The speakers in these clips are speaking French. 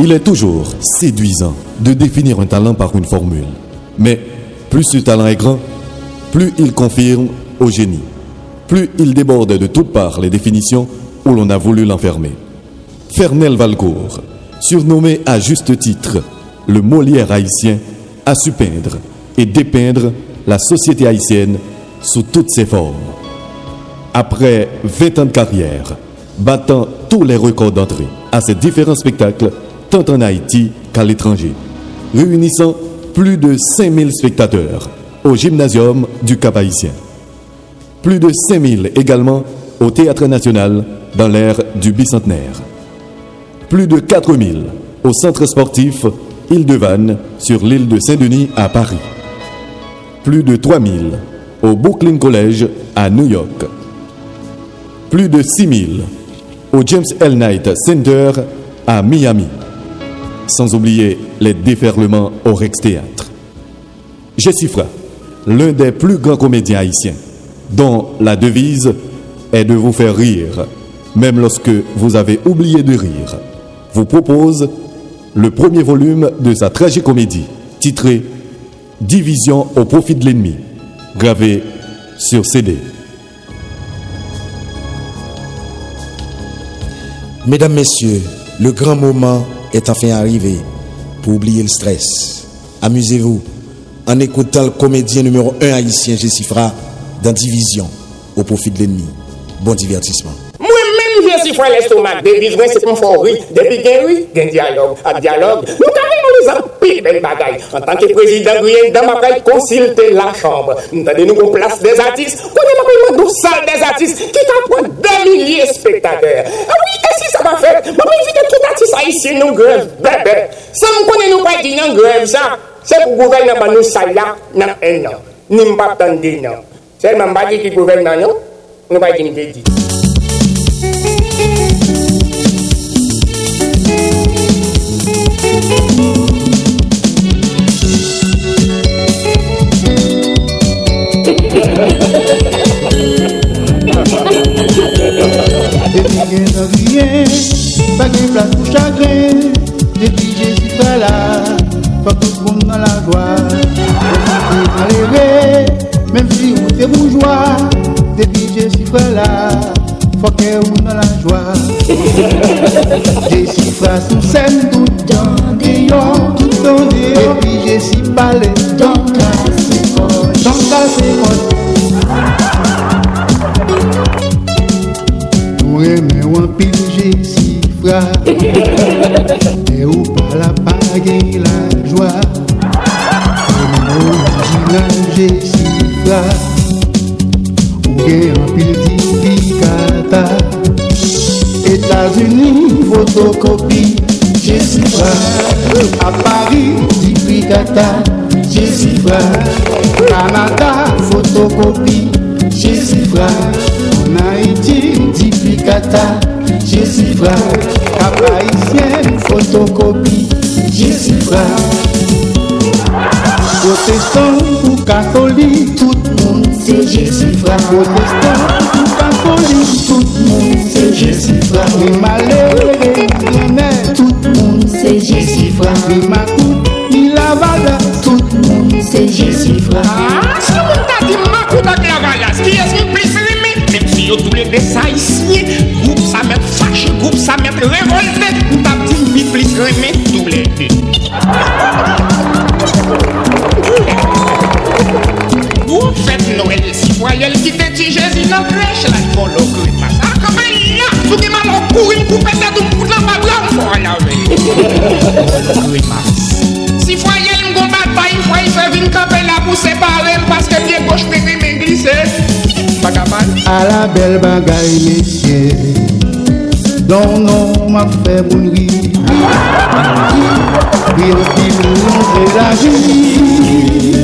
Il est toujours séduisant de définir un talent par une formule. Mais plus ce talent est grand, plus il confirme au génie. Plus il déborde de toutes parts les définitions où l'on a voulu l'enfermer. Fernel Valcourt, surnommé à juste titre le Molière haïtien, a su peindre et dépeindre la société haïtienne sous toutes ses formes. Après 20 ans de carrière, battant tous les records d'entrée à ses différents spectacles, tant en Haïti qu'à l'étranger, réunissant plus de 5000 spectateurs au gymnasium du Cap Haïtien. Plus de 5000 également au Théâtre National dans l'ère du bicentenaire. Plus de 4000 au centre sportif Île-de-Vannes sur l'île de Saint-Denis à Paris. Plus de 3000 au Brooklyn College à New York. Plus de 6000 au James L. Knight Center à Miami. Sans oublier les déferlements au Rex Théâtre. Jessifra, l'un des plus grands comédiens haïtiens, dont la devise est de vous faire rire, même lorsque vous avez oublié de rire, vous propose le premier volume de sa tragicomédie, titré Division au profit de l'ennemi, gravé sur CD. Mesdames, Messieurs, le grand moment est enfin arrivé pour oublier le stress. Amusez-vous en écoutant le comédien numéro 1 haïtien Jessifra dans Division au profit de l'ennemi. Bon divertissement. si fwen l'estomak, devivren se konfori, depi gen wè, gen diyalog, ak diyalog, nou kare nou les apil bel bagay. An tanke prezident Guyane, dam apay konsilte la chambre. Ntade nou kon plas des artistes, konen apay mwen dou sal des artistes, ki ta pon de milye spektater. A ah wè, e si sa pa fèt, mwen bon, mwen vide tout artiste a isye nou grev, bebe. Sa m konen nou pa di nan grev sa, se pou gouven nan ban nou sal la, nan en nan. Ni m pa tan di nan. Se m ba di ki gouven nan nou, nou pa di m de di. with this thing. bel bagay mesye. Don nou ma fe moun ri. Ri an pi moun re la vi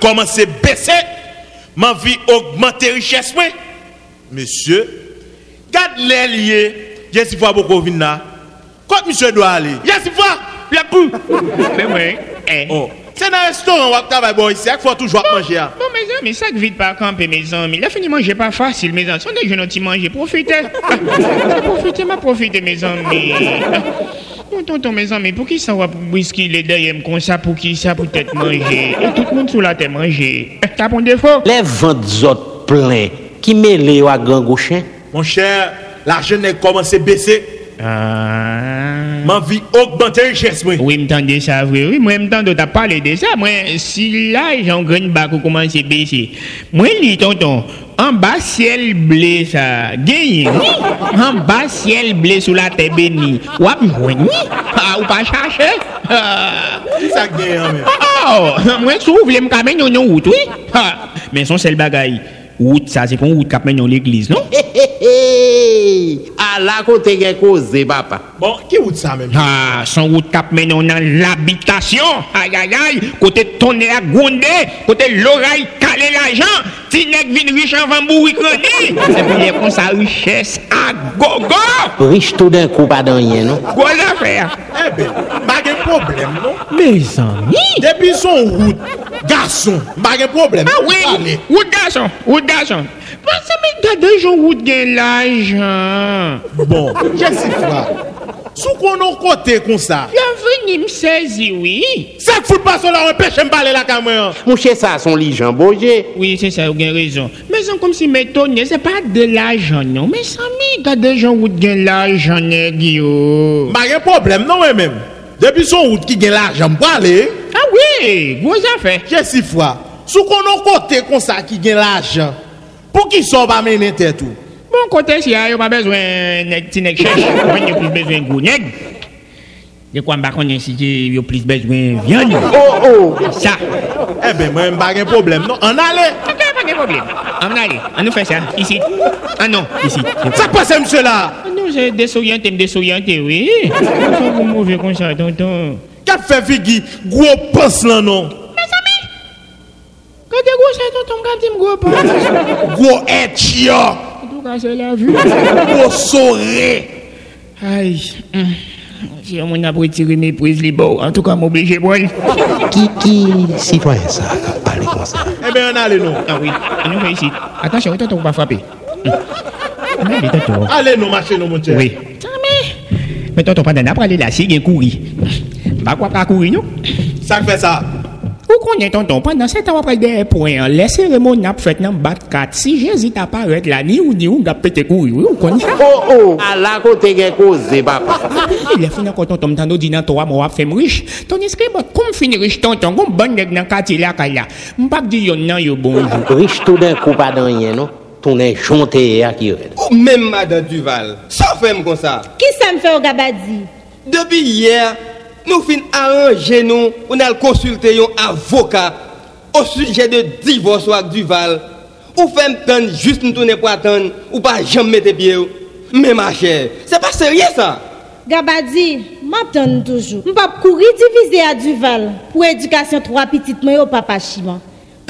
bac me commence à baisser. Ma vie augmente richesse. Monsieur, garde les liés. Je sais pas beaucoup venir là. Quand monsieur doit aller? Je sais pas. La pou. Mais ouais. Eh. Oh. C'est dans un restaurant où on travaille bon ici, il faut toujours manger. hein. Bon, mes amis, ça que vite pas camper, mes amis. La fin de manger pas facile, mes amis. Si on est jeune, on manger, profitez. Profitez, ma profitez, mes amis. Bon, tonton, mes amis, pour qui ça va pour whisky les derrière comme ça, pour qui ça peut-être manger? Et tout le monde sous la terre manger. Eh, T'as bon défaut? Les ventes autres pleins qui mêlent à grand gauchin. Mon cher, l'argent a commencé à baisser. Ah. Ma vie augmente richesse moi. Oui, m'entendez ça, vrai. Oui, moi, m'entendez, t'as parlé de ça. Moi, si là, j'en gagne bac commence à baisser. Moi, lis, tonton, An ba siel ble sa genye ni, an ba siel ble sou la tebe ni, wap mwen ni, a ou pa chache. Ki sa genye an men? Ah, mwen sou vle mkamen yon yon wout, oui. Ah, men son sel bagay. Route, ça, c'est pour une route qui mène dans l'église, non? Hé hé hé À la côté de cause, papa. Bon, qui route ça même? Ah, son route cap menon dans l'habitation. Aïe, aïe, aïe. Côté tonné à gondé. Côté l'oreille calé l'argent. Tinek vin riche avant mourir credi. Et puis, les comme ça, richesse à gogo. Riche tout d'un coup, pas dans rien, non? Gros affaire. Eh de problème, non? Mes amis. Depuis son route, garçon, pas de problème. Ah oui, Allez. route garçon, route garçon. Que, mais, gars, gens route gain l'argent. Bon, je sais pas. Sous qu'on a côté comme ça, La venu me saisir, oui. ça fout pas sur la de me parler la caméra. Mon cher, ça, son lit, Jean Bourget. Oui, c'est ça, vous avez raison. Mais c'est comme si m'étonner, c'est pas de l'argent, non. Mais ça m'est quand des gens qui gagnent l'argent, nèg, yo. Pas de problème, non, même. Depuis son route qui gagne l'argent, pour aller, Ah oui, gros affaire. je sais pas. Sous qu'on a côté comme ça qui gagne l'argent, pour qui ça va mener tête tout? Bon, côté si a pas besoin de petit nèg cherche, on a plus besoin de gros nèg. De quoi m'pa connaît si y a plus besoin de viande. Oh oh Ça. Eh ben, moi, pas de problème, non? On allait. Ok, pas de problème. On va aller, on nous fait ça, ici. Ah non, ici. Ça passe, monsieur là. Ah non, c'est désorienté, me désorienté, oui. Vous mauvais comme ça, tonton? Qu'a fait Figui, gros pense là, non? Quand t'es gros, c'est tonton, quand tu me gros pas. Gros etchia, En tout cas, c'est la vue. gros soré. Aïe. Si on a retiré mes prises les bords, en tout cas, pour elle. Qui, qui, citoyen ça, parle comme ça? Eh ben, on allait, non? Ah oui, on fait ici. Attention, tonton, on va frapper. Allez, tonton. Allez, non, marchez, non, mon cher. Oui. Mais, mais tonton, pas d'aller aller là, si il courir. Pas quoi pas courir, non? Ça fait ça. Où connaît tonton, pendant ce temps, après des points, les cérémonies n'a fait dans bat 4. Si Jésus t'apparaît là, ni ou ni ou, n'a pété courir. Oui, on connaît ça. Oh oh À la côté de cause, papa. Il a fini quand tonton m'tando dit dans toi, moi, fait riche. Ton esprit, bon, comme fini riche, tonton, comme bon nèg dans quartier là, kaya. M'pas dire yon nan yo bonjour. Riche tout d'un coup, pas dans rien, non? Ton est qui red. Ou même Madame Duval, ça fait comme ça. Qui ça me fait au Gabadi Depuis hier, nous finissons arranger nous, on a consulté un avocat au sujet de divorce avec Duval. Ou fait me juste nous tourner pour attendre, ou pas jamais mettre pied. Mais ma chère, c'est pas sérieux ça. Gabadi, m'attends toujours. M'pas courir diviser à Duval pour éducation trois petites moi au papa Chima.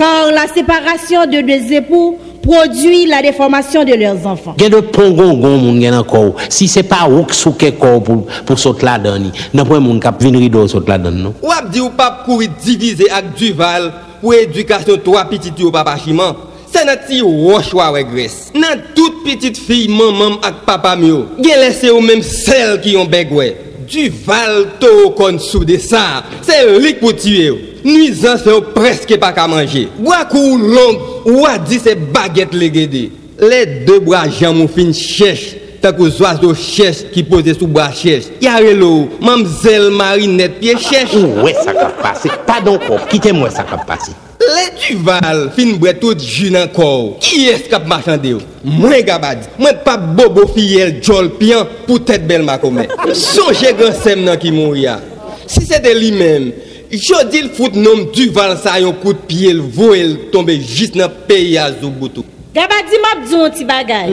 Car la séparation de deux époux produit la déformation de leurs enfants. Gen de pongon gon moun gen encore. Si c'est pas ou qui souke corps pour pour saute la donne, n'a pas moun k'ap vinn rideau saute la donne non? Ou ap di ou pas courir diviser avec Duval pour éducation trois petites au papa Chima. C'est notre petit roche ou regresse. Dans toute petite fille, maman ak papa mio, gen laissé ou même celle qui ont begwe. Duval to kon sou de ça. C'est lui pour tuer. nuisans yo preske pa ka manje. Wakou lomb, wadi se baget le gede. Le de bra jan moun fin chèche, tak ou zwas do chèche ki pose sou bra chèche. Yare lo, mamzel marinet piye chèche. Ou we sa kap pase, pa don kop, kite mwen sa kap pase. Le duval fin bre tout jun an kor, ki eskap machande yo. Mwen gabadi, mwen pa bobo fiyel jol piyan pou tèt bel makome. Sonje gansem nan ki moun ya. Ah. Si se de li menm, dis le foot nom Duval ça yon coup de pied le voel tomber juste dans pays à Zouboutou. Gabadi m'a dit un petit bagay.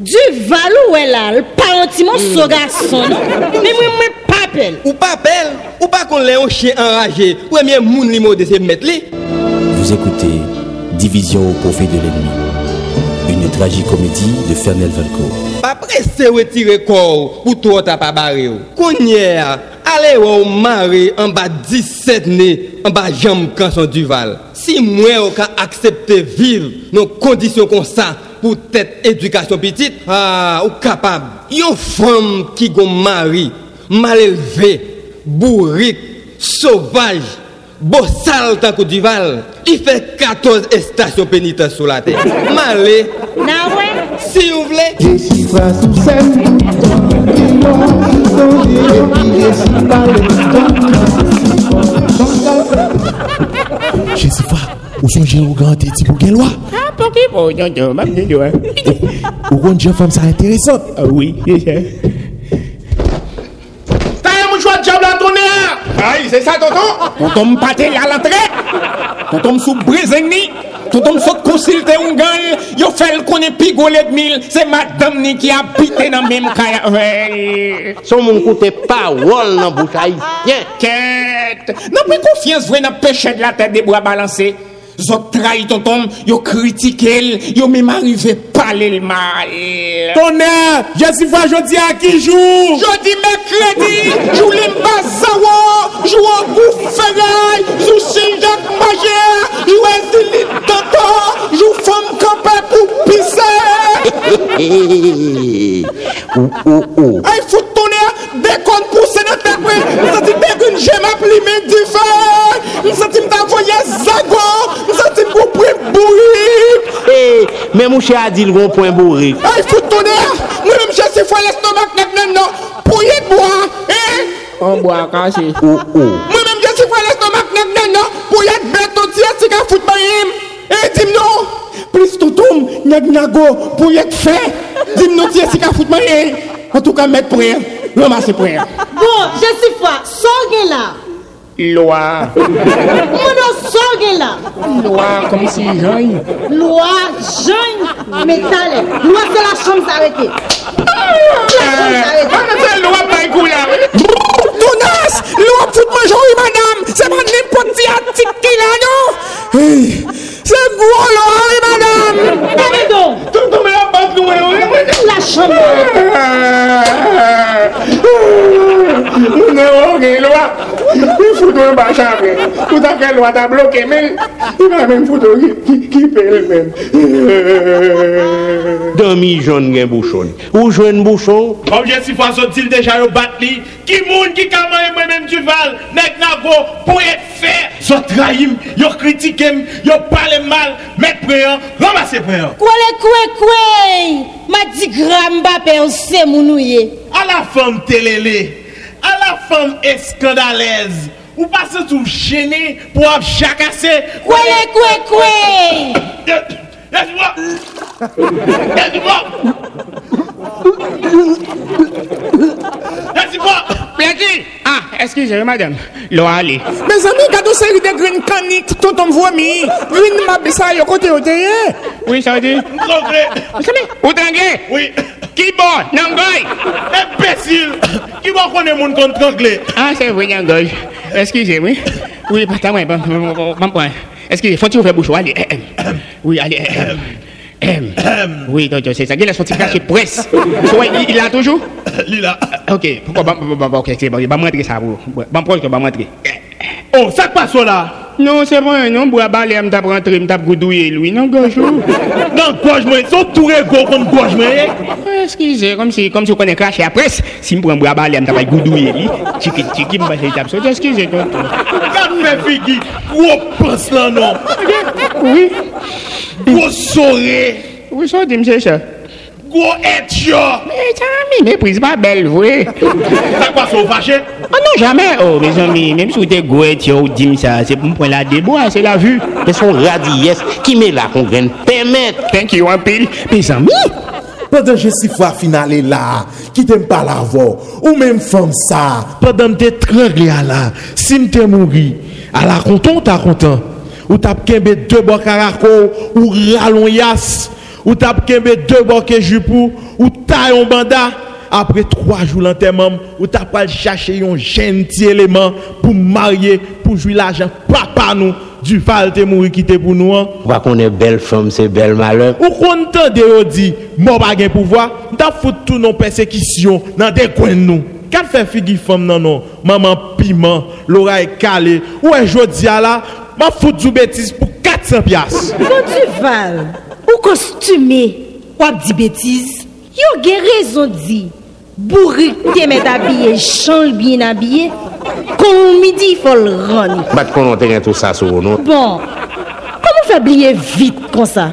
Duval ou est là, le pas un petit mon so? Mais moi, moi, pas appel. Ou pas belle, ou pas qu'on l'ait un chien enragé, premier moun li mot de se mettre li. Vous écoutez Division au profit de l'ennemi. Une tragicomédie de Fernel Valco. Pa presse retire corps pour toi ta pas barré. Konye, allez au mari en bas 17 né en bas jambe canson Duval. Si moi on ka accepter vivre dans conditions comme ça pour tête éducation petite, ah, ou capable. Yon femme qui gon mari mal élevé, bourrique, sauvage, bossal tant que Duval, il fait 14 stations pénitentiaires sur la terre. Malé, si vous voulez. Jesifra sous scène Jessica, ou son gen ou gan te ti pou gen lwa? Ah, pour qui? Pour tonton, m'a dit ouais. Ou kon jen fam sa interesant? Ah oui, c'est ça. T'as un mouchoir de diable à tourner Aïe, c'est ça, tonton? Tonton m'pate à l'entrée Tonton m'sou Tout om sot kousil te ungal, yo fel konen pi golet mil, se madam ni ki apite nan mem kaya. Wey! Son moun koute pa wol nan boucha yi. Ket! Nan pe konfians vwe nan peche de la tete de bo a balanse. Zot trahi tonton, yo critiqué, yo même arrivé parler le mal. Tonnerre, Jessica jodi a ki jou? Jodi mercredi, jou limba zawo, jou an gouf ferraille, jou sinjak majeur, jou ezilit tonto, jou femme campé pour pisser. Ou, ou, ou. Tonnerre, déconne pousse dans ta pré, m'senti dégoun j'aime appeler mes du feu, m'tavoyer zago, m'senti m'goupri bourrique. Eh, mais mon cher a dit le bon point bourré. Ay fout tonnerre, moi-même j'ai ces fois l'estomac non, pour y boire, hein? On boit caché. Ou, ou. Moi-même, je suis frère l'estomac non pour y être bête au tir si qu'à foot bayim. Eh, dis non. Plus tout tom, nèg nago pour y être fait. Dis non tir si qu'à. En tout cas, mettre pour rien. Ramasse pour rien. Bon, Jesifra, sorge là Loi. Mono sorge là Loi comme si j'aille. Loi, jeune, métal Loi, c'est la chambre s'arrêter C'est loi pas coup là. Tonas, loi foot manger oui madame. C'est pas n'importe qui article qui là non? Hey, c'est gros loi oui madame? Allez donc Tout le monde la nou e ou e mwen di la chanmè. Mwen e ou gen lwa, mwen foudou mba chanmè. Tout akè lwa ta bloke men, mwen mwen foudou ki pel men. Dami joun gen bouchon, ou joun bouchon? Obje si fwa sot sil deja yo bat li, ki moun ki kaman e mwen mwen duval, nek na go pou et fe, sot trahim, yo kritikem, yo pale mal, met preyan, ramase preyan. Kwe le kwe kwe! Hey, ma di gram bapè ou se mounouye. A la femme telele, a la femme eskandalez, ou pa se tou chene pou ap chakase. Kwele kwe kwe. Yadwa. Yadwa. Yadwa. Plaki. Ah, excusez madame. Lo ale. Mes ami, gado seri de green canik, tout an vomi. Green mabisa yo kote yo teye. Oui, ça veut dire? Congrès Ou trangué? Oui Qui bon? Nangoy? Imbécile Qui va connaître mon contre anglais Ah, c'est vrai, Nangoy. Excusez-moi. Oui, pas moi, bon, point. Excusez, faut-il ouvrir bouche? Allez. Oui, allez. Oui, donc c'est ça. Il a sorti caché presse. Il, il a toujours? Lila Ok, pourquoi? Ok, c'est bon. Il va montrer ça. Bon, proche que va montrer. Oh, ça passe là Non, c'est vrai, non, bois balai, m'tap rentré, m'tap goudouillé, lui, non, gauche. Non, gorge moi, ils sont tout égaux contre gorge moi Excusez, comme si, comme si vous connaissez craché à presse. Si m'prend bois balai, m'tap goudouillé, lui. Tiki, m'ba c'est tape sauté. Excusez, tonton. Regarde mes figures Gros pense là non Oui, Gros soirée oui, ça, dis c'est ça. Gros etio Mais, ça, mi, méprise pas belle. Ça passe au vaché Oh non, jamais. Oh, mes amis, même si vous êtes goûté ou dim ça, c'est pour me prendre la débois, c'est la vue. Mais son radies qui met là qu'on graine permettre. Thank you, un pile. Mes amis, Pendant Jessica finale là, qui t'aime pas la voix, ou même femme ça, pendant t'es tranglé à là, si m'te mouri, à la content, t'as content. Ou t'as kembe deux bois caracol, ou ralon yas, ou t'as kembe deux bois que jupou, ou taille un banda. Après trois jours l'enterrement, ou t'as pas chercher un gentil élément pour marier, pour jouer l'argent, papa nous, Duval te mouri qui te pour nous. hein. Ou pas qu'on est belle femme, c'est belle malheur. Ou qu'on entende yo di, mort pas gen pouvoir, t'as foutu tout nos persécutions dans des coins de nous. Qu'est-ce fait figi femme non non, maman piment, l'oreille calée. Ou est jodi à la, m'a foutu du bêtise pour 400 piastres. Bon Duval, Ou kostume, wap di betiz. Yo gen rezon di, bourik temet abye, chanl bin abye, kon ou midi fol ron. Bat konon te gen tout sa sou nou. Non? Bon, kon ou fabliye vit kon sa?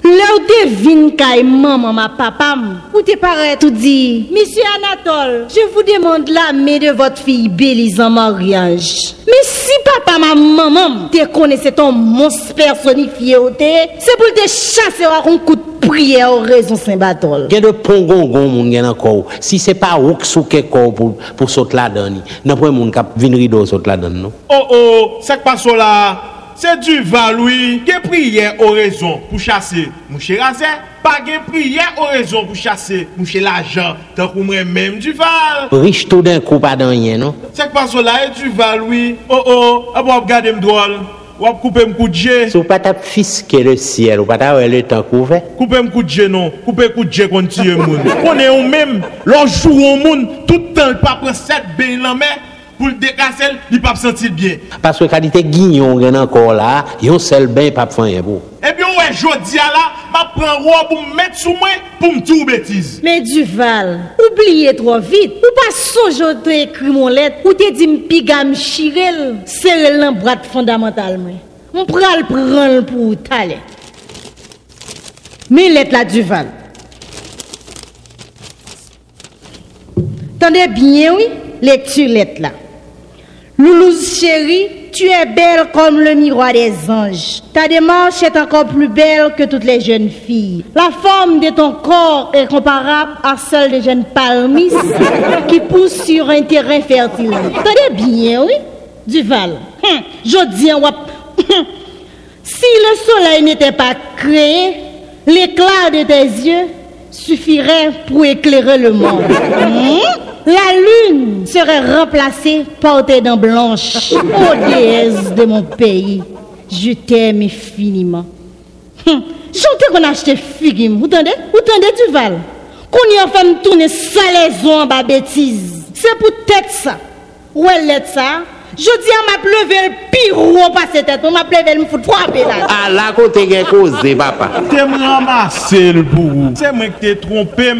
Le ou te vin kay maman ma papam, ou te paret ou di, Monsieur Anatole, je vous demande la main de votre fille Belize en mariage. Mais papa, ma maman, te connaissait ton monstre personnifié, ou te, c'est pour te chasser à un coup de prière au raison Saint-Batol. Gen de pongongon moun gen encore. Si c'est pas ou qui souke corps pour pour saute la donne. N'a pas moun k'ap vin rideau saute la donne non? Oh oh, ça qui passe se du valoui gen priye orezon pou chase mouche raze, pa gen priye orezon pou chase mouche lajan, tan kou mwen menm du val. Rich tou den kou pa dan yen, non? Sek pa sola e du valoui, o oh o, oh, ah bon, ap wap gade m drol, wap koupe m koutje. Sou pata fiske le siel, ou pata wè le tan kouve? Koupe m koutje non, koupe koutje konti yon moun. Konen yon menm, lon jou yon moun, toutan l pa preset ben lan men, pou l'dekasel, li pap sentil bien. Paske kalite ginyon gen ankor la, yon sel ben pap fanyen pou. Epi ou e jodi ala, ma pren ro pou m met sou mwen pou m tou betiz. Men Duval, oubliye tro vit, ou pa sojote ekri mon let, ou te di m pigam chirel, sel lan brat fondamental mwen. M pral pran l pou talen. Men let la Duval. Tande bien oui, lektu let la. Loulouse chérie, tu es belle comme le miroir des anges. Ta démarche est encore plus belle que toutes les jeunes filles. La forme de ton corps est comparable à celle des jeunes palmistes qui poussent sur un terrain fertile. Tenez bien, oui, Duval. Hum, je dis, wap- hum, si le soleil n'était pas créé, l'éclat de tes yeux suffirait pour éclairer le monde. La lune serait remplacée par tes dents blanches. Ô déesse de mon pays, je t'aime infiniment. Hum, J'entends qu'on a acheté figues, vous entendez? Vous entendez Duval? Qu'on y a fait me tourner salaison en bas bêtise. C'est pour tête ça. Où est ça? Je dis à ma pleuvé le pire passer tête. On m'a pleuvé le me fout frapper là. Ah là côté gen cause papa. T'es me ramasser le vous. C'est moi qui t'ai trompé,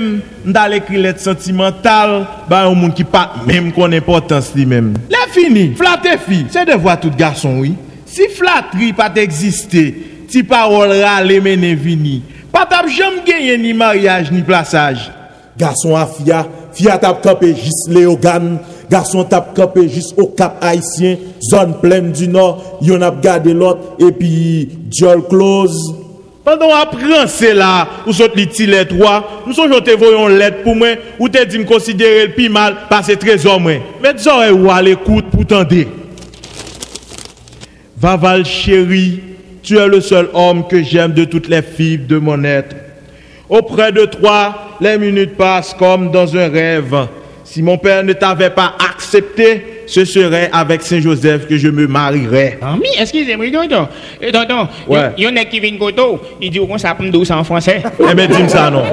dans écrit lettre sentimentale, bah un monde qui pas même qu'on importance lui même. La fini, flatter fille, c'est devoir tout garçon oui. Si flatterie pas exister, ti parole râler mené vini, pas t'a jamais gagné ni mariage ni plaçage. Garçon à fia, fia tap campé juste Léogane, garçon tap campé juste au Cap Haïtien, zone pleine du Nord, yon ap gardé l'autre, et puis Diol close. Pendant apprend c'est là, ou saute li ti lettre 3, nous sommes te voyons lettre pour moi, ou te dit me considérer le plus mal parce que trésor moi. Mais aurais ou à l'écoute pour tendre. Vaval chéri, tu es le seul homme que j'aime de toutes les fibres de mon être. Auprès de toi, les minutes passent comme dans un rêve. Si mon père ne t'avait pas accepté, ce serait avec Saint Joseph que je me marierais. Ah, mais excusez-moi, tonton. Eh, tonton, Ouais. il y en a qui viennent koto, il dit qu'on s'appelle douce en français. Eh bien, dis-moi ça non.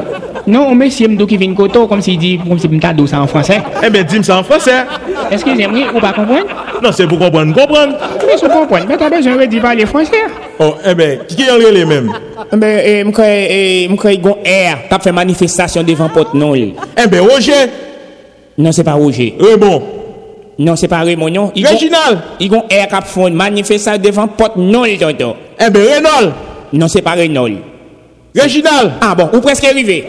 Non, mais si m'dou qui vient koto, comme s'il dit, comme si m'ta douce en français. Eh bien, dis-moi ça en français. Excusez-moi, ou pas comprendre? Non, c'est pour comprendre, comprendre. Mais je comprends, mais t'as besoin de dire parler français. Oh, eh bien, qui est en les mêmes Ben, eh, m'kroy, eh, m'kroy gon air, t'a fait manifestation devant Porte-Noël. Eh bien, Roger, Non, c'est pas Roger. Raymond, Non, c'est pas Raymond, non. Il gon- Réginald, Il gon air fait une manifestation devant Porte-Noël, tonton. eh bien, Renaud, Non, c'est pas Renaud. Réginald, Ah bon, ou presque arrivé?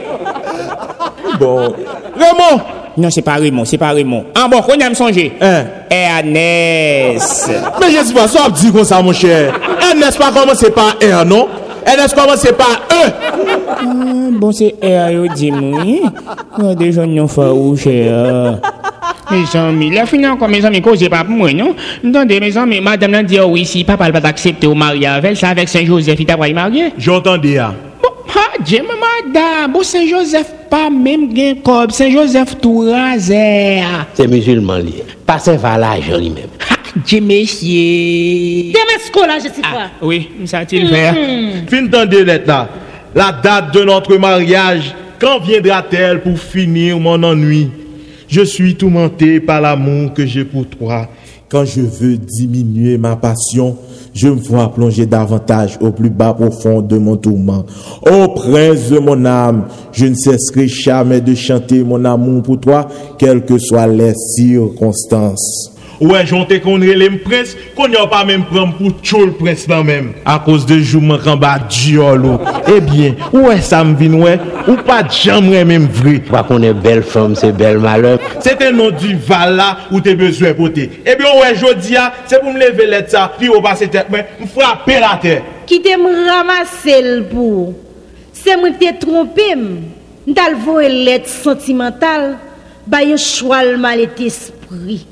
bon, Raymond, Non, c'est pas Raymond, c'est pas Raymond. Ah bon, qu'on a me songer? hein. Ernest. Mais je sais pas, ça dit comme ça, mon cher. Ernest pas commencé par R, non? Ernest commencé par E? Ah, bon se e a yo di mwen, de joun yon fa ouche a. Me zanmi, la finan kon me zanmi koze pa pou mwen, non? Ntande, me zanmi, madame nan di yo oh, wisi, papa l pat aksepte ou mari avel, sa avek Saint-Joseph ita pra yi marye? Jontande ah. ya. Ha, dje mè madan, bo Saint-Joseph pa mèm gen kob, Saint-Joseph tou razè. Ah. Se musulman li, pa se valaj li mèm. Ha, dje mesye. Deme sko la, je si kwa. Ah, oui, msa ti l fè. Fin tan de let la. Date de notre mariage, quand viendra-t-elle pour finir mon ennui? Je suis tourmenté par l'amour que j'ai pour toi. Quand je veux diminuer ma passion, je me vois plonger davantage au plus bas profond de mon tourment. Ô prince de mon âme, je ne cesserai jamais de chanter mon amour pour toi, quelles que soient les circonstances. Ouè, jonte kon relem pres, kon yon pa menm pram pou tchoul pres nan menm. A kos de jouman kan ba diolo. Ebyen, eh ouè sam vin ouè, ou pa djam wè menm vri. Pa kon e bel fom, se bel malek. Se te non di vala ou te bezwe pote. Ebyen eh ouè, jodi ya, se pou m leve let sa, pi ou basi tet men, m frape la te. Ki te m ramase l pou. Se m te trompe m, dal vo e let sentimental, ba yo chwal mal et espri.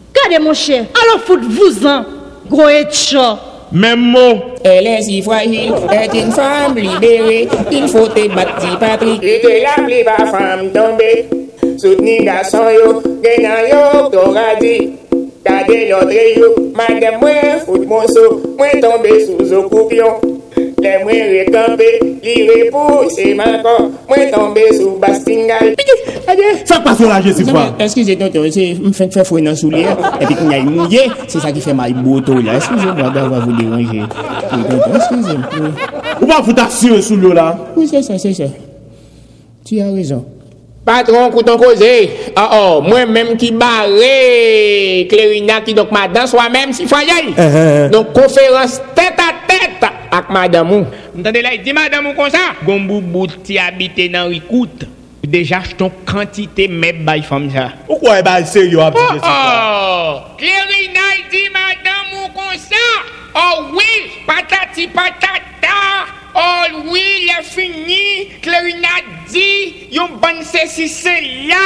Mon cher. Alors foute-vous-en. Gros et chaud. Même mot. Elle est si fragile, est une femme libérée. Il faut te battre, Patrick. Et que la plus bas femme tombée. Soutenir garçon yo, gagnant yo, t'auras dit. Gardez l'autre yo, madame moi, fout mon saut. Moi tombé sous un coupion. Le mwen rekampe, li repouse man kon, mwen tombe sou bastingal. Sak pa soraje si fwa. Eskize tonton, se m fèn fè fwen nan sou li, epi ki nye mouye, se sa ki fè may boto la. Eskize mwa, da va vou deranje. Tonton, eskize m. Ou pa fouta sye sou li la? Ou se se, se se. Tu a rezon. Patron kouton koze, oh ah, oh, mwen menm ki bare, klerina ki dok madan, swa menm si fwa yay. Eh, eh, eh. Don konferans tèt a ou. Entendez là, il dit madame ou comme ça. Gombou bouti habité dans Ricoute. Déjà, je ton quantité mais by femme ça. Pourquoi est-ce que sérieux à Oh, oh. Clérina, il dit madame ou comme ça. Oh oui, patati patata. Oh oui, il est fini. Clérina dit, yon bonne ceci, c'est là.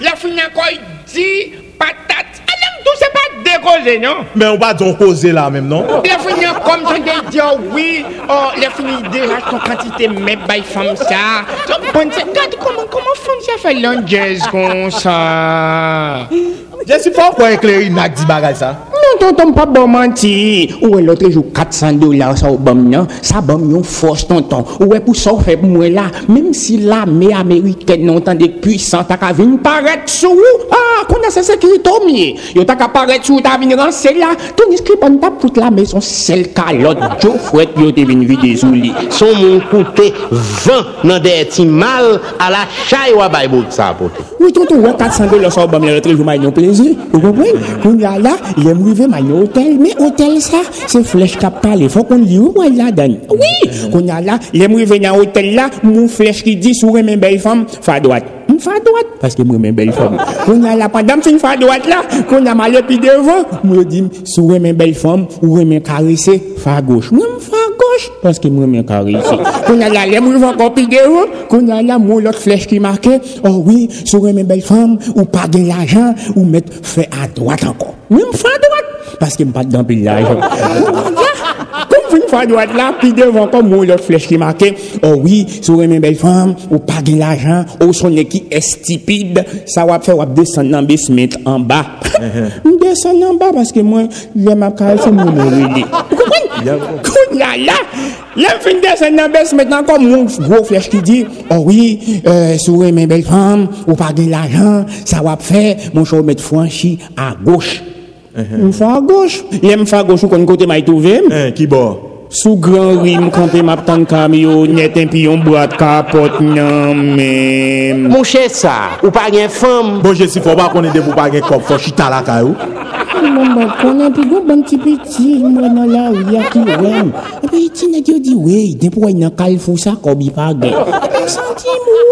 Il a fini encore, il dit, patate. Allez, tout c'est pas décollé, non? Mais on va donc causer là même, non? Fini comme je oh oui. Oh, a fini déjà ton quantité, mais by femme ça. Regarde comment, comment femme ça fait l'anglaise comme ça. Je si pa kwa ekleri nak di bagay sa. Non, ton ton pa bom manti. Ou e lotre jou 400 dolar sa ou bom nan, sa bom yon fos ton ton. Ou e pou sa ou feb mwen la, mem si la me Ameriken nan tan de pwisan, ta ka vin paret sou ou. Ah, kon a se sekrito miye. Yo ta ka paret sou ou ta vin ranse la, ton iskrip an tap tout la me son sel kalot. Jo fwet yo te vin vide sou li. Son moun koute 20 nan de eti mal ala chay wabay bout sa apote. Ou ton ton wè 400 dolar sa ou bom nan lotre jou may nou pe. Plaisir. Vous comprenez? A là, il arriver m'a hôtel, mais hôtel ça, c'est flèche qui parle, faut qu'on lit où moi là dedans. Oui, a là, il aime arriver dans hôtel là, mon flèche qui dit sur mes belle femme, fa droite. Fa droite parce que moi mes belle femme. Qu'on y a là pendant que fa droite là, qu'on a mal puis devant, moi dit sur mes belle femme ou mes caresser, fa gauche. Moi fa parce que moi mes caresser. Qu'on y a il aime arriver encore qu'on a mon l'autre flèche qui marquait, oh oui, sur mes belle femme ou pas de l'argent ou mettre fait à droite encore. Moi fa droite parce que pas dans l'argent. Une fois droite là, puis devant comme moi l'autre flèche qui marquait, oh oui, sur mes belles femmes, ou pas de l'argent, ou son qui est stupide, ça va faire descendre dans le basement en bas. Je descends en bas parce que moi, j'ai ma carte, c'est mon. Vous comprenez? Là, là, là, finis descendre dans le basement comme mon gros flèche qui dit, oh oui, euh, sur mes belles femmes, ou pas de l'argent, ça va faire, mon choix mettre franchi à gauche. M fa goch. Le m fa goch ou kon kote may touvem. Ki bo? Sou gran rim kante map tan kamyo, neten pi yon boat kapot nan men. Mou chè sa, ou pa gen fèm. Bon jè si fò pa konen debou pa gen kop, fò chita la kayou. Mwen ba konen pi go ban ti peti, mwen nan la ou ya ki wèm. E pe iti net yo di wey, depo wè nan kal fò sa kobi pa gen. E pe santi mou.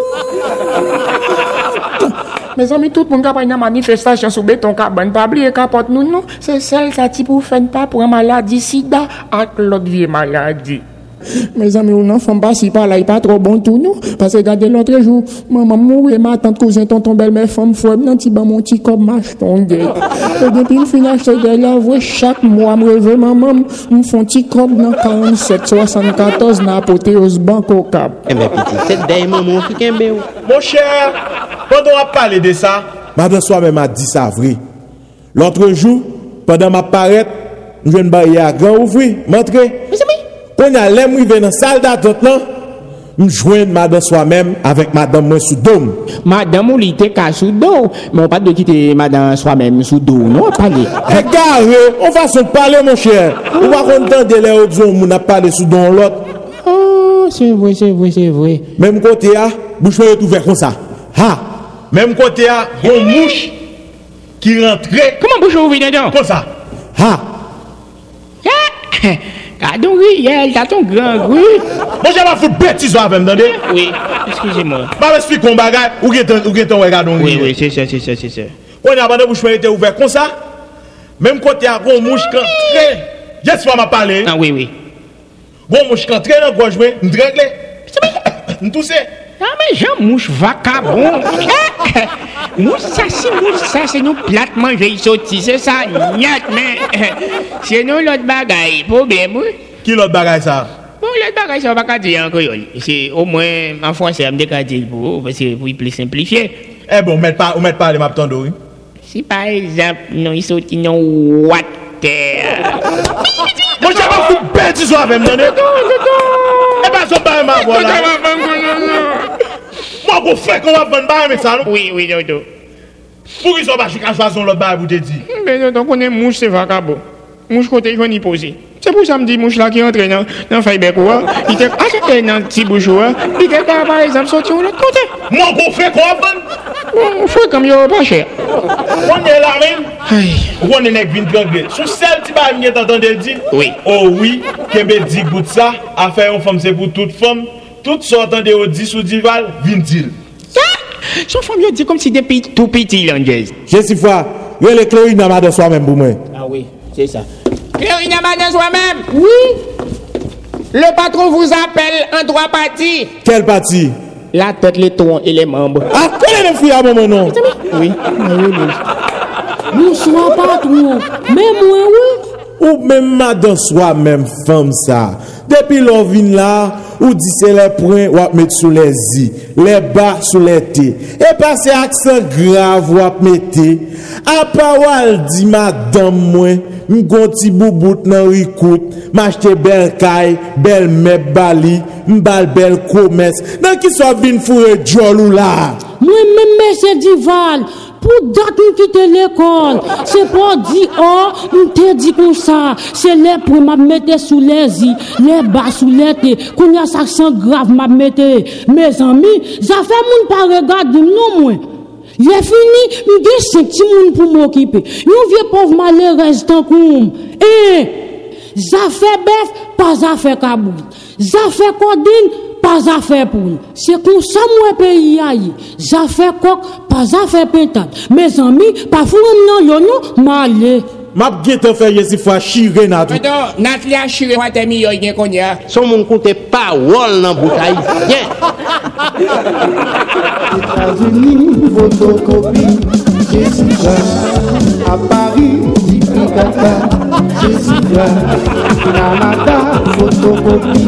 Me zami, tout moun kapay nan manifestasyon soube ton kaban pabli e kapot nou nou. Se sel sa ti pou fen pa pou an maladi sida ak lot vie maladi. Me zami ou nan fèm basi pa la, y pa tro bon tou nou. Pase gade lontre jou, maman mou e ma tante kouzin ton ton bel mè fèm fweb nan ti ba moun ti kob mach ton gè. E depi m finach se gè la vwe chak mwa m revè maman m fon ti kob nan 47-74 nan apote os banko kab. E mè piti, set dey maman ki kenbe ou. Mon chèr, pandan wap pale de sa. Madan swa mè ma di sa vri. Lontre jou, pandan ma paret, m jwen ba yè a gran ouvri, mè tre. Mè Kon a lem rive nan sal d'attente nan, mjwen madame soi-même avec madame moi sous dôme. Madame ou li te ka sou do, mais on pas de quitter madame soi-même sous do, non, pas li. Regarde, on va se parler mon cher. On va entendre les autres hommes moun a parlé sous don l'autre. Oh, c'est vrai, c'est vrai, c'est vrai. Même côté a, bouche est ouvert comme ça. Ha! Même côté a, bon mouche qui rentrait Comment bouche ouvert dedans? Comme ça. Ha! Gardons Riel, t'as ton grand oui. Moi j'ai pas foutre bêtise avec me entendez Oui, excusez-moi. Pas m'explique qu'on bagaille ou ton ou que ton regard donc. Oui, oui, c'est ça, c'est ça, c'est ça. On a abandonné bouche était ouvert comme ça. Même côté a bon mouche qui rentrait. J'espère m'a parlé. Ah oui, oui. Bon mouche qui rentrait dans gorge moi, m'drangle. Nous toussé. Ah, mais Jean mouche vacabon. c'est mouche, ça, c'est nous plate manger sautis, c'est ça, niet, mais c'est nous l'autre bagaille, problème, oui. Qui l'autre bagaille ça? Bon, l'autre bagaille, ça, on va pas dire en créole. C'est au moins, en français, on me dire pour parce que pour plus simplifier. Eh bon, mettez pas, mettez pas les maps oui. Si par exemple, nous, ils sautent terre. Mon cher, vous bête, tu sois avec moi. Et pas son bain, ma voilà. Moi, vous faites qu'on va vendre bain avec ça, non? Oui, oui, non, non. Pour qu'ils soient pas jusqu'à façon le bain, vous te dit. Mais non, donc on est mouche, c'est vagabond. Mouche côté, je y posé. C'est pour ça que je dis mouche là qui entre dans, dans quoi. Il était acheté dans le petit bourgeois. Il était, ah, par exemple, sorti de l'autre côté. Moi, vous faites qu'on va vendre. On fait comme il n'y a pas cher. On est là même. On est nèg vin trangle. Sous celle ti ba m'y t'entendez dire Oui. Oh oui, Kembe dit bout ça, affaire une femme c'est pour toute femme. Toutes sortes de au 10 ou dival, vin dire. Son femme, il dit comme si depuis tout petit, l'anglaise. Je suis fois, il y a les chlorines dans madame soi-même pour moi. Ah oui, c'est ça. Clérine Amaden soi-même. Oui, Le patron vous appelle en trois parties. Quelle partie La tête, les troncs et les membres. Ah, quel est le à mon non Oui. bonsoir patron. Mais moi, oui. Ou même madame soi-même femme ça. Depi lon vin la, ou di se le pren wap met sou le zi, le ba sou le te. E pa se aksan grav wap mette, apa wal di madam mwen, m gonti bou bout nan rikout, m achete bel kay, bel meb bali, m bal bel komes, nan ki so vin fure djolou la. Mwen mwen mwen se divan, pou dat nou kite l'ekol. Se pou di or, nou te di kon sa. Se le pou ma mette sou le zi, le ba sou le te. Koun ya sa san grav ma mette. Me zami, zafè moun pa regade nou mwen. Ye fini, mwen gen senti moun pou mwen kipe. Yon vie pov male restan koum. E, zafè bef, pa zafè kabout. Zafè kodin, Pas à faire pour nous. C'est comme ça, moi, pays aïe. Ça fait coq, pas à faire pentade. Mes amis, parfois, non, yo, non, malé. M'a gete fait yesi fois chire na tout. Donc, Nathalie a chiré moi t'es meilleur bien qu'on y a. Son bouteille. Viens. États-Unis, photocopie, Jessica. À Paris, kẹ̀kẹ́ ṣíṣì jẹ́ ìrànlọ́tà fotokopi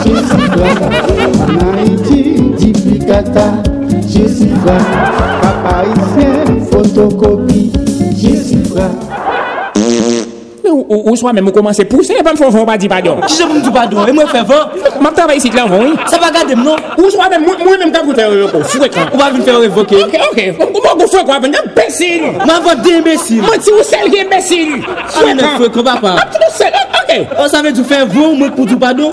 ṣíṣì jẹ́ nàìjí jìbì kẹta ṣíṣì jẹ́ pàpà iṣẹ́ fotokopi ṣíṣì jẹ́. ou, ou soit même commencer à pousser, pas me faire pas dire pardon. Je me dis pardon, et moi faire vent. m'a travail ici, là, oui. Ça va garder, non Ou soit même moi-même, t'as goûté un fouet, quoi. On va venir faire révoquer. Ok, ok. ou pas vous faire quoi, ben, imbécile. m'a vous d'imbécile. Ah, ah, moi, tu vous celle qui est imbécile. Fouet, quoi. Fouet, papa. Ok. On savait tout faire vent, moi, pour du pardon.